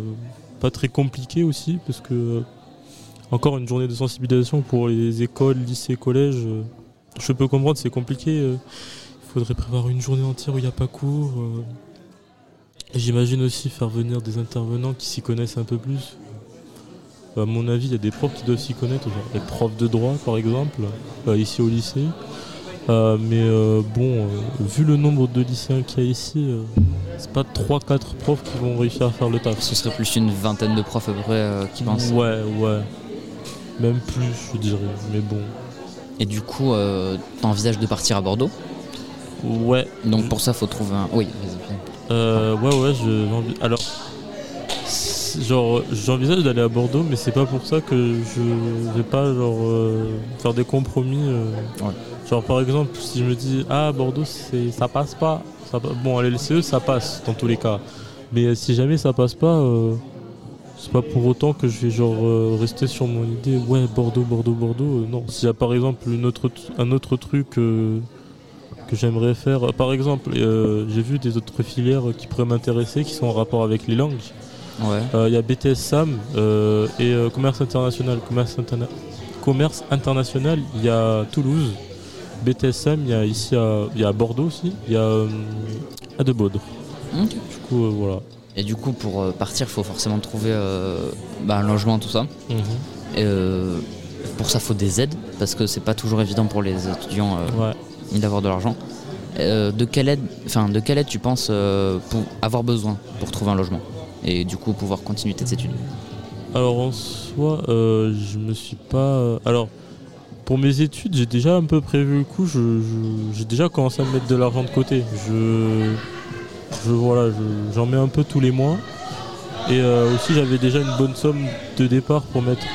pas très compliqué aussi parce que euh, encore une journée de sensibilisation pour les écoles, lycées, collèges, euh, je peux comprendre c'est compliqué. euh, il faudrait prévoir une journée entière où il n'y a pas cours. J'imagine aussi faire venir des intervenants qui s'y connaissent un peu plus. À mon avis, il y a des profs qui doivent s'y connaître, genre des profs de droit par exemple, euh, ici au lycée. Euh, mais euh, bon, euh, vu le nombre de lycéens qu'il y a ici, c'est pas 3-4 profs qui vont réussir à faire le taf. Ce serait plus une vingtaine de profs à peu près qui pensent. Ouais, ouais. Même plus, je dirais. Mais bon. Et du coup, t'envisages de partir à Bordeaux? Ouais. Donc pour ça, faut trouver un. Oui, vas-y. Euh, ouais, ouais, je, alors, genre, j'envisage d'aller à Bordeaux, mais c'est pas pour ça que je vais pas genre euh, faire des compromis. euh. Ouais. Genre, par exemple, si je me dis ah Bordeaux, c'est, ça passe pas. Ça, pa- bon, à l'LCE, ça passe dans tous les cas. Mais euh, si jamais ça passe pas, euh, c'est pas pour autant que je vais genre euh, rester sur mon idée. Ouais, Bordeaux, Bordeaux, Bordeaux. euh, non, s'il y a par exemple une autre, t- un autre truc. euh, que j'aimerais faire. Par exemple, euh, j'ai vu des autres filières qui pourraient m'intéresser, qui sont en rapport avec les langues. Ouais. Euh, Il y a BTS SAM euh, et euh, commerce international. Commerce, interna- commerce international, il y a Toulouse. BTS SAM, il y a ici à, il y a Bordeaux aussi. Il y a à De Baudre. Ok. Du coup, voilà. Et du coup, pour partir, il faut forcément trouver bah, un logement, tout ça. Mhm. Et, pour ça, il faut des aides, parce que c'est pas toujours évident pour les étudiants euh, Ouais. D'avoir de l'argent. Euh, de, quelle aide, enfin, de quelle aide tu penses euh, pour avoir besoin pour trouver un logement Et du coup, pouvoir continuer tes études? Alors en soi, euh, je me suis pas. euh, Alors pour mes études, j'ai déjà un peu prévu le coup. je- J'ai déjà commencé à mettre de l'argent de côté. Je, je voilà, je- j'en mets un peu tous les mois. Et aussi, j'avais déjà une bonne somme de départ pour mettre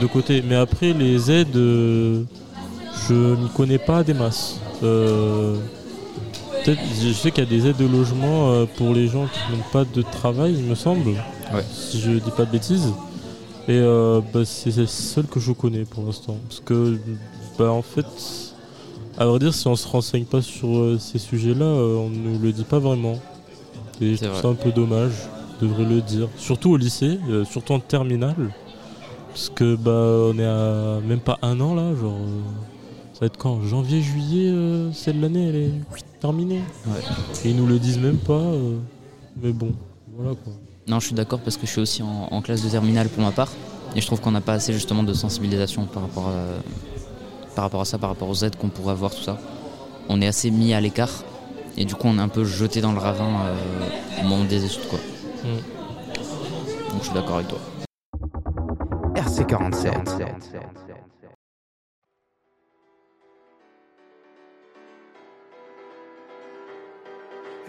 de côté. Mais après, les aides, je m'y connais pas des masses. Euh, peut-être, je sais qu'il y a des aides de logement euh, pour les gens qui n'ont pas de travail, il me semble. Ouais. Si je dis pas de bêtises. Et euh, bah, c'est le seul que je connais pour l'instant. Parce que, bah, en fait, à vrai dire, si on se renseigne pas sur euh, ces sujets-là, euh, on ne le dit pas vraiment. Et je C'est trouve vrai. ça un peu dommage, je devrais le dire. Surtout au lycée, euh, surtout en terminale. Parce que bah on est à même pas un an là, genre ça va être quand Janvier, juillet, euh, c'est de l'année, elle est terminée. Et ils nous le disent même pas. euh, mais bon, voilà quoi. Non, je suis d'accord parce que je suis aussi en, en classe de terminale pour ma part. Et je trouve qu'on n'a pas assez justement de sensibilisation par rapport à, par rapport à ça, par rapport aux aides qu'on pourrait avoir, tout ça. On est assez mis à l'écart. Et du coup, on est un peu jeté dans le ravin euh, au moment des études. Quoi. Donc je suis d'accord avec toi. RC47.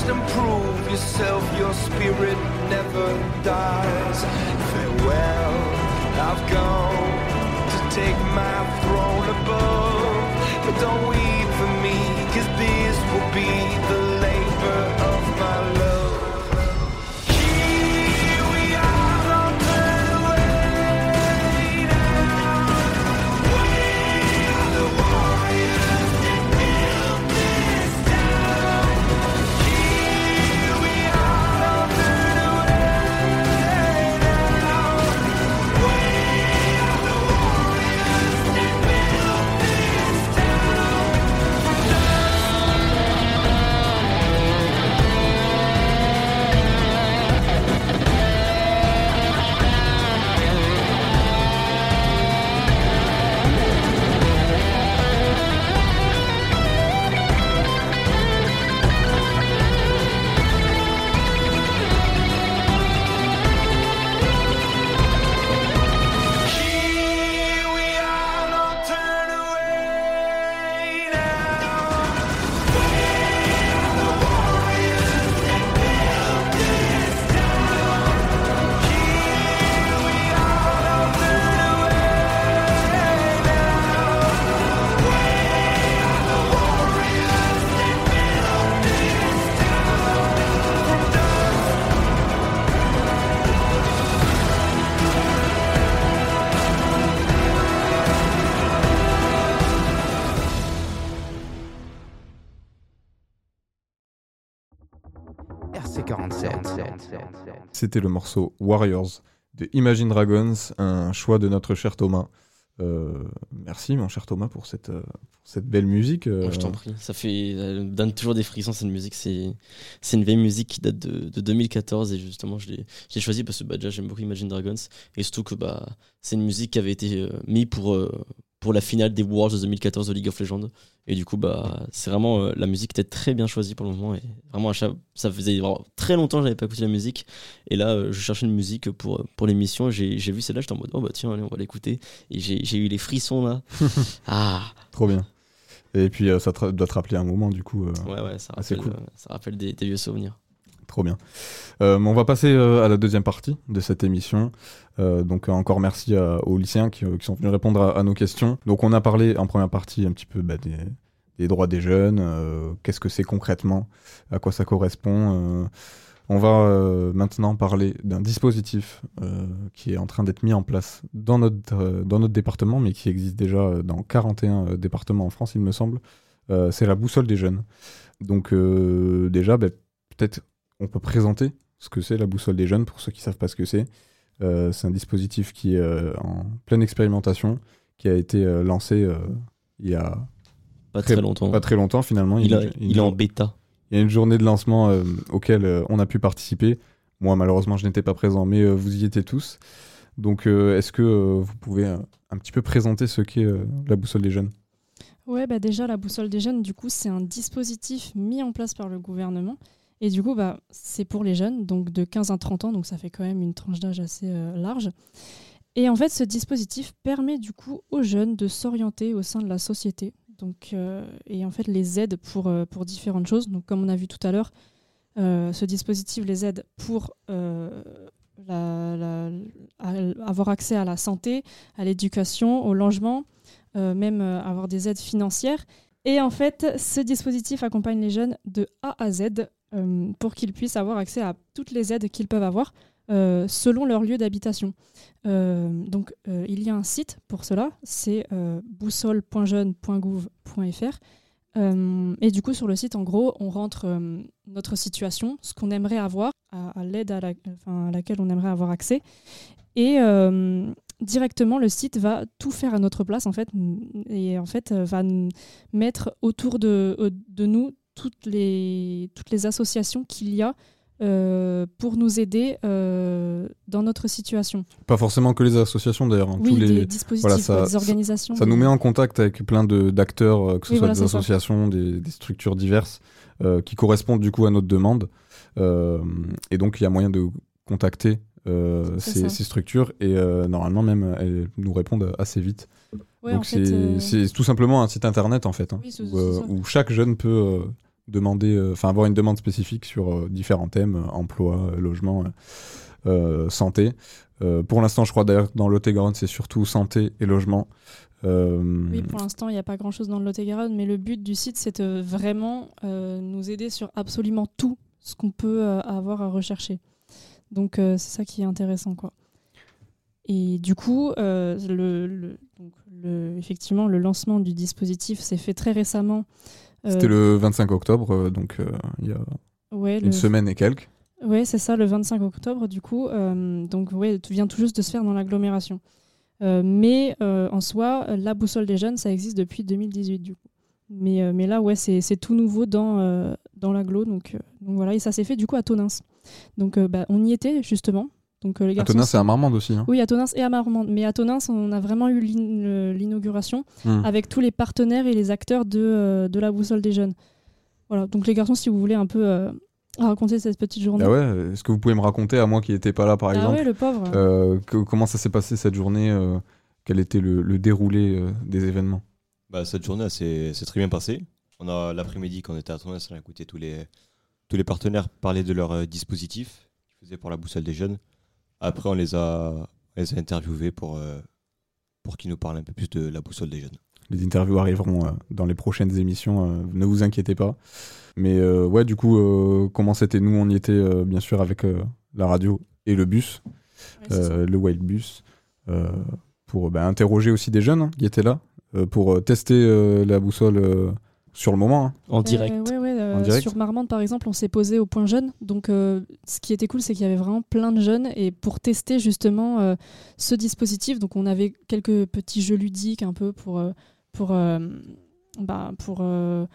Rest and prove yourself. Your spirit never dies. Farewell, I've gone to take my throne above. But don't weep for me, cause this will be the C'était le morceau Warriors de Imagine Dragons, un choix de notre cher Thomas. Euh, merci mon cher Thomas pour cette, euh, pour cette belle musique. euh. Oh, je t'en prie, ça fait, donne toujours des frissons cette musique. C'est, c'est une vieille musique qui date de, de 2014 et justement je l'ai, je l'ai choisie parce que bah, déjà j'aime beaucoup Imagine Dragons et surtout que bah, c'est une musique qui avait été euh, mise pour, euh, pour la finale des Worlds de 2014 de League of Legends. Et du coup, bah, c'est vraiment euh, la musique était très bien choisie pour le moment. Et vraiment, ça faisait vraiment très longtemps que j'avais pas écouté la musique. Et là, euh, je cherchais une musique pour, pour l'émission. J'ai vu celle-là, j'étais en mode, oh bah tiens, allez, on va l'écouter. Et j'ai eu les frissons là. ah, Trop bien. Et puis euh, ça te- doit te rappeler un moment du coup. euh, ouais, ouais, ça rappelle, cool. euh, ça rappelle des, des vieux souvenirs. Trop bien. Euh, on va passer euh, à la deuxième partie de cette émission. Euh, donc encore merci aux lycéens qui, sont venus répondre à, nos questions. Donc on a parlé en première partie un petit peu bah, des, droits des jeunes, qu'est-ce que c'est concrètement, à quoi ça correspond. on va maintenant parler d'un dispositif qui est en train d'être mis en place dans notre, dans notre département, mais qui existe déjà dans 41 euh, départements en France, il me semble. C'est la boussole des jeunes. Donc déjà, bah, peut-être on peut présenter ce que c'est la boussole des jeunes pour ceux qui savent pas ce que c'est. Euh, c'est un dispositif qui est euh, en pleine expérimentation, qui a été euh, lancé euh, il y a Pas très longtemps. Pas très longtemps finalement. Il, y a a- une- il est en bêta. il y a une journée de lancement euh, auquel euh, on a pu participer. Moi, malheureusement, je n'étais pas présent, mais euh, vous y étiez tous. Donc, euh, est-ce que euh, vous pouvez euh, un petit peu présenter ce qu'est euh, la boussole des jeunes? Ouais, bah déjà, la boussole des jeunes, du coup, c'est un dispositif mis en place par le gouvernement. Et du coup, bah, c'est pour les jeunes, donc de 15 à 30 ans, donc ça fait quand même une tranche d'âge assez euh, large. Et en fait, ce dispositif permet du coup aux jeunes de s'orienter au sein de la société. Donc, euh, et en fait, les aide pour, euh, pour différentes choses. Donc, comme on a vu tout à l'heure, ce dispositif les aide pour avoir accès à la santé, à l'éducation, au logement, même avoir des aides financières. Et en fait, ce dispositif accompagne les jeunes de A à Z euh, pour qu'ils puissent avoir accès à toutes les aides qu'ils peuvent avoir euh, selon leur lieu d'habitation. Euh, donc, il y a un site pour cela, c'est boussole.jeune.gouv.fr. Et du coup, sur le site, en gros, on rentre notre situation, ce qu'on aimerait avoir, à, l'aide à, laquelle on aimerait avoir accès. Et directement, le site va tout faire à notre place, en fait, et en fait, va mettre autour de nous toutes les, toutes les associations qu'il y a euh, pour nous aider euh, dans notre situation. Pas forcément que les associations d'ailleurs. hein, Oui, tous les dispositifs, ça, des organisations, Ça, ça nous met en contact avec plein d'acteurs, euh, que ce Oui, soit voilà, des ça. associations, des, des structures diverses, qui correspondent du coup à notre demande. Et donc il y a moyen de contacter ces, ça. ces structures et normalement même elles nous répondent assez vite. Ouais, donc c'est tout simplement un site internet en fait, hein, Oui, où, ça. chaque jeune peut demander, euh, enfin avoir une demande spécifique sur euh, différents thèmes, euh, emploi, logement, santé. Pour l'instant, je crois d'ailleurs que dans l'Ot-et-Garonne, c'est surtout santé et logement. Oui, pour l'instant, il n'y a pas grand-chose dans le Lot-et-Garonne, mais le but du site, c'est vraiment euh, nous aider sur absolument tout ce qu'on peut avoir à rechercher. Donc, c'est ça qui est intéressant, quoi. Et du coup, le- donc, le- effectivement, le lancement du dispositif s'est fait très récemment. Euh, C'était le 25 octobre, euh, donc euh, il y a Ouais, une le- semaine et quelques. Oui, c'est ça, le 25 octobre, du coup. euh, donc, ouais, tout vient tout juste de se faire dans l'agglomération. Euh, mais euh, en soi, euh, la boussole des jeunes, ça existe depuis 2018, du coup. Mais, euh, mais là, ouais, c'est tout nouveau dans, euh, dans l'agglo. Donc, euh, donc voilà, et ça s'est fait du coup à Tonins. Donc, euh, bah, on y était, justement. Donc, euh, les À garçons Tonins, sont- c'est à Marmande aussi. hein. Oui, à Tonins et à Marmande. Mais à Tonins, on a vraiment eu l'inauguration Hmm. avec tous les partenaires et les acteurs de, euh, de la boussole des jeunes. Voilà, donc les garçons, si vous voulez un peu euh, raconter cette petite journée. Ah ouais, est-ce que vous pouvez me raconter, à moi qui n'étais pas là par Ah exemple, ouais, le pauvre. euh, que- comment ça s'est passé cette journée euh, Quel était le, le déroulé euh, des événements? Bah, cette journée, s'est s'est très bien passée. On a l'après-midi, quand on était à Tournai, on a écouté tous les, tous les partenaires parler de leur euh, dispositif qu'ils faisaient pour la boussole des jeunes. Après, on les a, on les a interviewés pour, euh, pour qu'ils nous parlent un peu plus de la boussole des jeunes. Les interviews arriveront euh, dans les prochaines émissions, euh, ne vous inquiétez pas. Mais euh, ouais, du coup, euh, comment c'était Nous, on y était euh, bien sûr avec euh, la radio et le bus, euh, le Wild Bus, euh, pour bah, interroger aussi des jeunes hein, qui étaient là, euh, pour tester euh, la boussole euh, sur le moment. hein. En Euh, ouais, ouais, euh, Sur Marmande, par exemple, on s'est posé au point jeune. Donc, euh, ce qui était cool, c'est qu'il y avait vraiment plein de jeunes. Et pour tester justement euh, ce dispositif, donc on avait quelques petits jeux ludiques un peu pour, pour, euh, bah, pour, euh,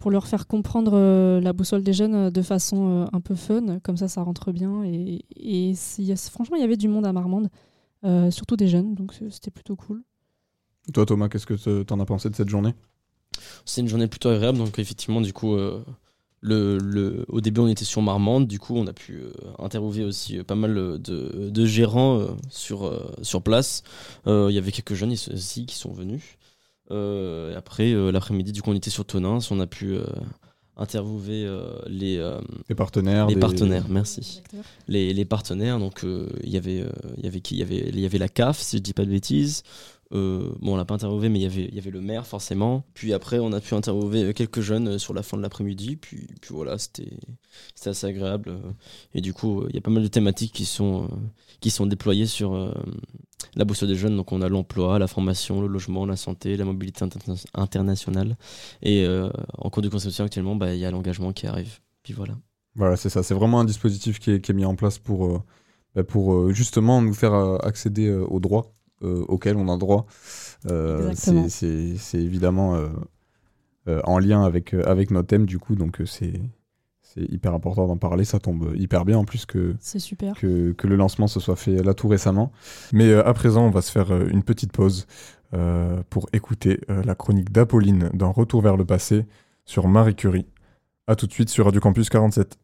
pour leur faire comprendre euh, la boussole des jeunes de façon euh, un peu fun. Comme ça, ça rentre bien. Et, et franchement, il y avait du monde à Marmande, euh, surtout des jeunes. Donc, c'était plutôt cool. Toi, Thomas, qu'est-ce que te- t'en as pensé de cette journée? C'est une journée plutôt agréable, donc effectivement, du coup, euh, le, le- au début, on était sur Marmande, du coup, on a pu euh, interviewer aussi euh, pas mal euh, de, de gérants euh, sur, euh, sur place. Euh, Il y avait quelques jeunes ici aussi qui sont venus. Euh, et après, euh, l'après-midi, du coup, on était sur Tonins, on a pu euh, interviewer euh, les, euh, Les partenaires les des- partenaires, merci. Les, les partenaires, donc euh, il y avait, euh, il y avait qui? Il y avait, il y avait la CAF, si je dis pas de bêtises. Euh, bon, on l'a pas interviewé, mais il y avait, il y avait le maire forcément. Puis après, on a pu interviewer euh, quelques jeunes euh, sur la fin de l'après-midi. Puis, puis voilà, c'était, assez agréable. Et du coup, il y a pas mal de thématiques qui sont, qui sont déployées sur la boussole des jeunes. Donc, on a l'emploi, la formation, le logement, la santé, la mobilité interna- internationale. Et en cours de conception actuellement, bah, il y a l'engagement qui arrive. Puis voilà. Voilà, c'est ça. C'est vraiment un dispositif qui est, qui est mis en place pour, bah, pour justement nous faire accéder aux droits auxquels on a droit. Euh, c'est- c'est c'est évidemment euh, euh, en lien avec, euh, avec notre thème, du coup, donc euh, c'est c'est hyper important d'en parler. Ça tombe hyper bien en plus que, C'est super. que, que le lancement se soit fait là tout récemment. Mais euh, à présent, on va se faire euh, une petite pause euh, pour écouter euh, la chronique d'Apolline dans Retour vers le passé sur Marie Curie. A tout de suite sur Radio Campus 47.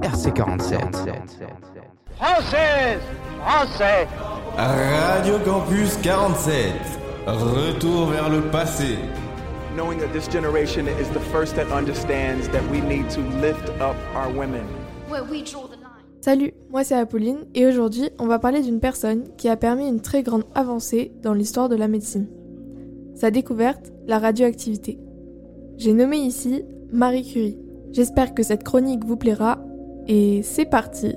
RC47. Française Français Radio Campus 47. Retour vers le passé. knowing that this generation is the first that understands that we need to lift up our women. Salut, moi c'est Apolline et aujourd'hui on va parler d'une personne qui a permis une très grande avancée dans l'histoire de la médecine. Sa découverte, la radioactivité. J'ai nommé ici Marie Curie. J'espère que cette chronique vous plaira et c'est parti.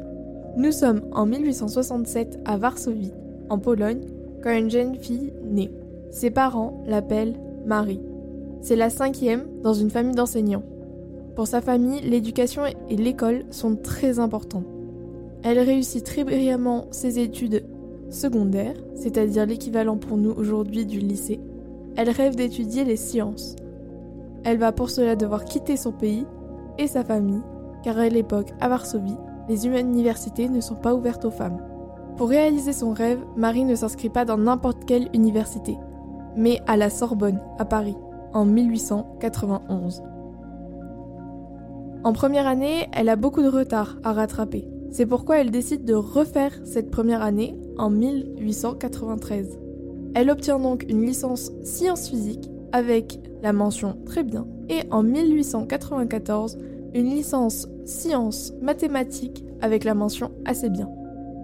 Nous sommes en 1867 à Varsovie, en Pologne, quand une jeune fille naît. Ses parents l'appellent Marie. C'est la cinquième dans une famille d'enseignants. Pour sa famille, l'éducation et l'école sont très importants. Elle réussit très brillamment ses études secondaires, c'est-à-dire l'équivalent pour nous aujourd'hui du lycée. Elle rêve d'étudier les sciences. Elle va pour cela devoir quitter son pays et sa famille, car à l'époque, à Varsovie, les universités ne sont pas ouvertes aux femmes. Pour réaliser son rêve, Marie ne s'inscrit pas dans n'importe quelle université, mais à la Sorbonne, à Paris, en 1891. En première année, elle a beaucoup de retard à rattraper. C'est pourquoi elle décide de refaire cette première année en 1893. Elle obtient donc une licence sciences physiques avec la mention très bien et en 1894 une licence sciences mathématiques avec la mention assez bien.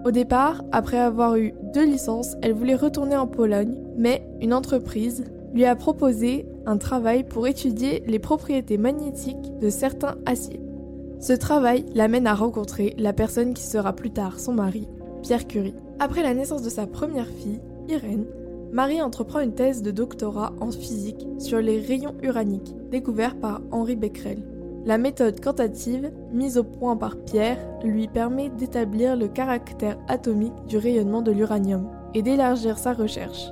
Au départ, après avoir eu deux licences, elle voulait retourner en Pologne, mais une entreprise lui a proposé un travail pour étudier les propriétés magnétiques de certains aciers. Ce travail l'amène à rencontrer la personne qui sera plus tard son mari, Pierre Curie. Après la naissance de sa première fille, Irène, Marie entreprend une thèse de doctorat en physique sur les rayons uraniques, découvert par Henri Becquerel. La méthode quantitative, mise au point par Pierre, lui permet d'établir le caractère atomique du rayonnement de l'uranium et d'élargir sa recherche.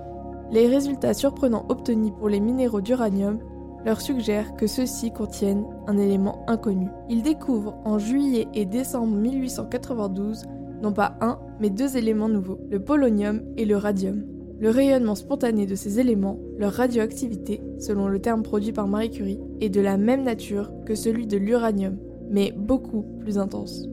Les résultats surprenants obtenus pour les minéraux d'uranium leur suggèrent que ceux-ci contiennent un élément inconnu. Il découvre en juillet et décembre 1892 non pas un, mais deux éléments nouveaux, le polonium et le radium. Le rayonnement spontané de ces éléments, leur radioactivité, selon le terme produit par Marie Curie, est de la même nature que celui de l'uranium, mais beaucoup plus intense.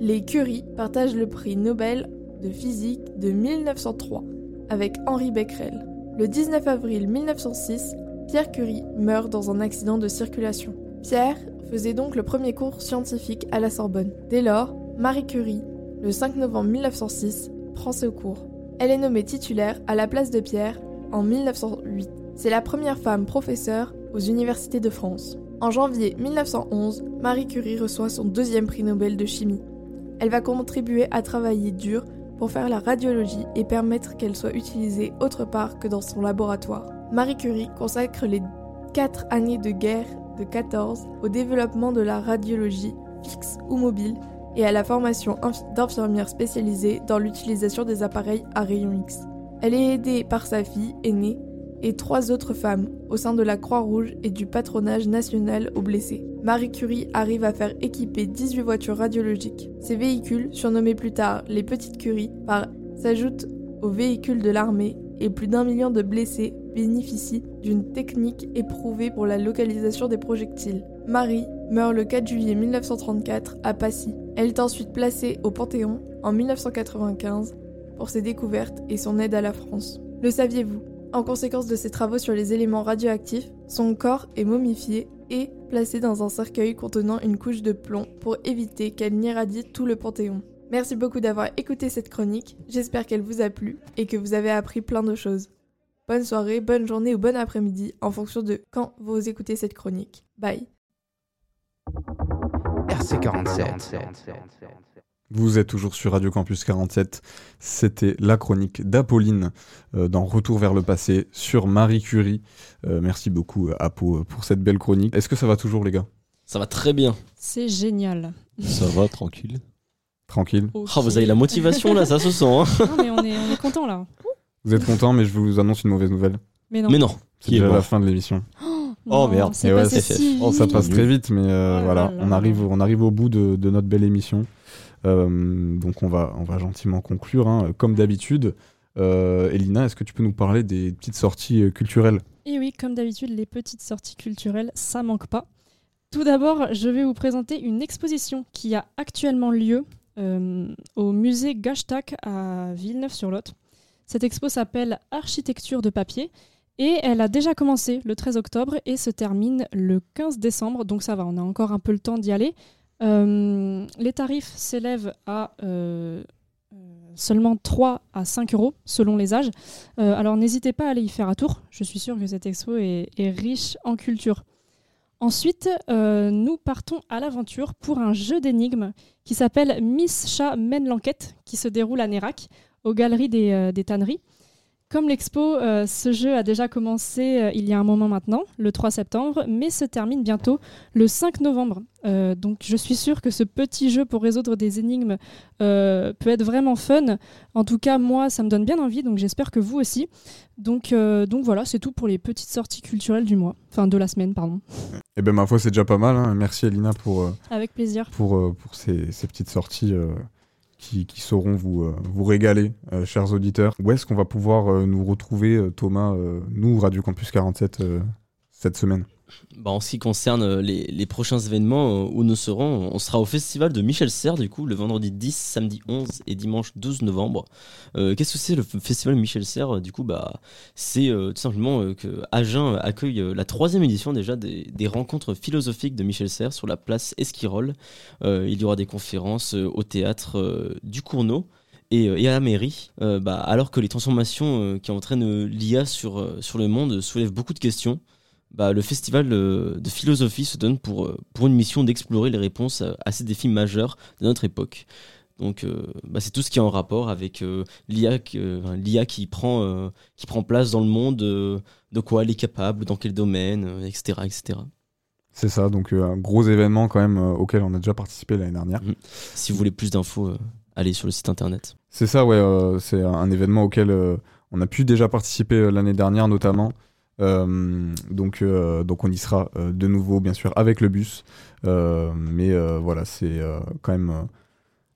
Les Curie partagent le prix Nobel de physique de 1903 avec Henri Becquerel. Le 19 avril 1906, Pierre Curie meurt dans un accident de circulation. Pierre faisait donc le premier cours scientifique à la Sorbonne. Dès lors, Marie Curie, le 5 novembre 1906, prend ce cours. Elle est nommée titulaire à la place de Pierre en 1908. C'est la première femme professeure aux universités de France. En janvier 1911, Marie Curie reçoit son deuxième prix Nobel de chimie. Elle va contribuer à travailler dur pour faire la radiologie et permettre qu'elle soit utilisée autre part que dans son laboratoire. Marie Curie consacre les quatre années de guerre de 14 au développement de la radiologie fixe ou mobile et à la formation inf- d'infirmières spécialisées dans l'utilisation des appareils à rayons X. Elle est aidée par sa fille aînée et trois autres femmes au sein de la Croix-Rouge et du patronage national aux blessés. Marie Curie arrive à faire équiper 18 voitures radiologiques. Ces véhicules, surnommés plus tard les Petites Curies, s'ajoutent aux véhicules de l'armée et plus d'un million de blessés bénéficient d'une technique éprouvée pour la localisation des projectiles. Marie meurt le 4 juillet 1934 à Passy. Elle est ensuite placée au Panthéon en 1995 pour ses découvertes et son aide à la France. Le saviez-vous? En conséquence de ses travaux sur les éléments radioactifs, son corps est momifié et placé dans un cercueil contenant une couche de plomb pour éviter qu'elle n'irradie tout le Panthéon. Merci beaucoup d'avoir écouté cette chronique, j'espère qu'elle vous a plu et que vous avez appris plein de choses. Bonne soirée, bonne journée ou bon après-midi en fonction de quand vous écoutez cette chronique. Bye RC47. Vous êtes toujours sur Radio Campus 47. C'était la chronique d'Apolline euh, dans Retour vers le passé sur Marie Curie. Euh, merci beaucoup, euh, Apo, pour cette belle chronique. Est-ce que ça va toujours, les gars? Ça va très bien. C'est génial. Ça va, tranquille. Tranquille Ah, vous avez la motivation là, ça se sent. hein. Non, mais on est, on est content là. Vous êtes content, mais je vous annonce une mauvaise nouvelle. Mais non. Mais non. C'est Qui est déjà la fin de l'émission. Oh, Non, merde. c'est ouais, si Oh, ça passe très vite, mais euh, Oh là voilà, là on arrive, on arrive au bout de, de notre belle émission. Euh, donc on va, on va gentiment conclure, hein, comme d'habitude. Euh, Elina, est-ce que tu peux nous parler des petites sorties culturelles? Et oui, comme d'habitude, les petites sorties culturelles, ça manque pas. Tout d'abord, je vais vous présenter une exposition qui a actuellement lieu euh, au musée Gashtak à Villeneuve-sur-Lot. Cette expo s'appelle Architecture de papier et elle a déjà commencé le 13 octobre et se termine le 15 décembre, donc ça va, on a encore un peu le temps d'y aller. Euh, les tarifs s'élèvent à euh, euh, seulement 3 à 5 euros selon les âges. Alors n'hésitez pas à aller y faire un tour. Je suis sûre que cette expo est, riche en culture. Ensuite, nous partons à l'aventure pour un jeu d'énigmes qui s'appelle Miss Chat mène l'enquête, qui se déroule à Nérac, aux Galeries des Tanneries. Comme l'expo, euh, ce jeu a déjà commencé euh, il y a un moment maintenant, le 3 septembre, mais se termine bientôt le 5 novembre. Euh, donc je suis sûre que ce petit jeu pour résoudre des énigmes peut être vraiment fun. En tout cas, moi, ça me donne bien envie, donc j'espère que vous aussi. Donc, donc voilà, c'est tout pour les petites sorties culturelles du mois, enfin de la semaine, pardon. Eh ben ma foi, c'est déjà pas mal. hein. Merci Elina pour, Avec plaisir. pour, pour ces, ces petites sorties qui, sauront vous, euh, vous régaler, euh, chers auditeurs. Où est-ce qu'on va pouvoir euh, nous retrouver, Thomas, nous, Radio Campus 47, euh, cette semaine? Bah, en ce qui concerne euh, les, prochains événements euh, où nous serons, on sera au festival de Michel Serres, du coup, le vendredi 10, samedi 11 et dimanche 12 novembre. Euh, Qu'est-ce que c'est le festival Michel Serres? Du coup, bah, c'est tout simplement euh, que Agen accueille la troisième édition déjà des, rencontres philosophiques de Michel Serres sur la place Esquirol. Il y aura des conférences au théâtre du Cournot et, à la mairie, bah, alors que les transformations qui entraînent l'IA sur, sur le monde soulèvent beaucoup de questions. Bah, le festival euh, de philosophie se donne pour, euh, pour une mission d'explorer les réponses à, à ces défis majeurs de notre époque. Donc, euh, bah, c'est tout ce qui est en rapport avec euh, l'IA euh, l'IA qui, prend, euh, qui prend place dans le monde, euh, de quoi elle est capable, dans quel domaine, euh, etc., etc. C'est ça, donc euh, un gros événement quand même euh, auquel on a déjà participé l'année dernière. Mhm. Si vous voulez plus d'infos, euh, allez sur le site internet. C'est ça, ouais. euh, c'est un événement auquel euh, on a pu déjà participer euh, l'année dernière, notamment. Euh, donc, euh, donc on y sera euh, de nouveau, bien sûr, avec le bus. Mais voilà, c'est quand même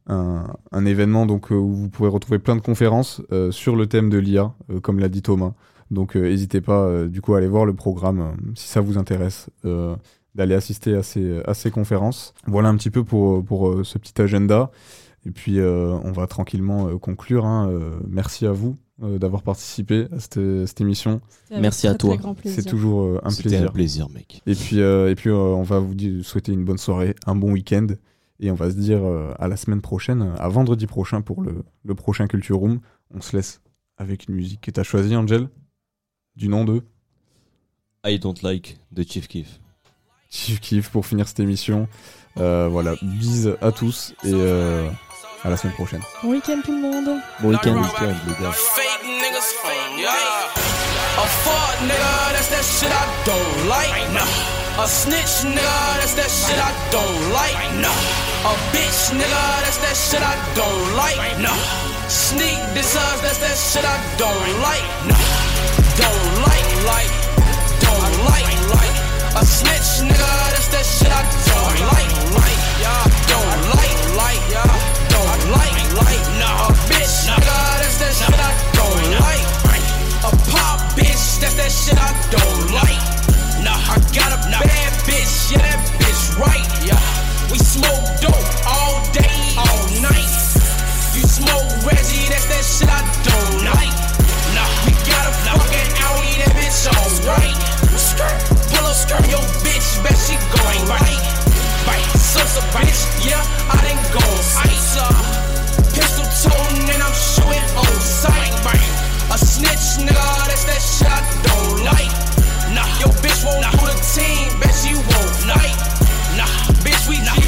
un, événement donc, où vous pourrez retrouver plein de conférences sur le thème de l'IA, comme l'a dit Thomas. Donc n'hésitez pas du coup à aller voir le programme si ça vous intéresse. d'aller assister à ces, à ces conférences. Voilà un petit peu pour, pour ce petit agenda. Et puis, on va tranquillement conclure. hein. Merci à vous euh, d'avoir participé à cette, cette émission. C'était Merci à toi. C'est toujours euh, un C'était plaisir. un plaisir, mec. Et puis, euh, et puis euh, on va vous souhaiter une bonne soirée, un bon week-end. Et on va se dire euh, à la semaine prochaine, à vendredi prochain pour le, le prochain Culture Room. On se laisse avec une musique que tu as choisie, Angel Du nom de? I don't like de Chief Keef. Chief Kiff pour finir cette émission. Euh, voilà, bise à tous et euh, à la semaine prochaine. Bon week-end tout le monde. Bon week-end. les gars. Fake niggas, yeah. A fuck nigga, that's that shit I don't like. Nah. A snitch nigga, that's that shit I don't like. Nah. A bitch nigga, that's that shit I don't like. Nah. Sneak dissers, that's that shit I don't like. Nah. Don't like, like, don't like, like. A snitch nigga, that's that shit I don't like, like. Yeah, don't like, like, yeah, like, like, nah, bitch, nah, that's that shit I don't like. A pop bitch, that's that shit I don't like. Nah, I got a bad bitch, yeah, that bitch right. Yeah, we smoke dope all day, all night. You smoke Reggie, that's that shit I don't like. Nah, we got a fucking Audi, that bitch alright. Pull up skirt, yo, bitch, bet she going right bite. Son's a bitch, yeah, I didn't gone sights up. Uh. Pistol tone and I'm shooting on sight. Bite. A snitch, nigga, that's that shot don't like. Nah, your bitch won't nah. do the team, bet she won't night. Nah, bitch, we nah.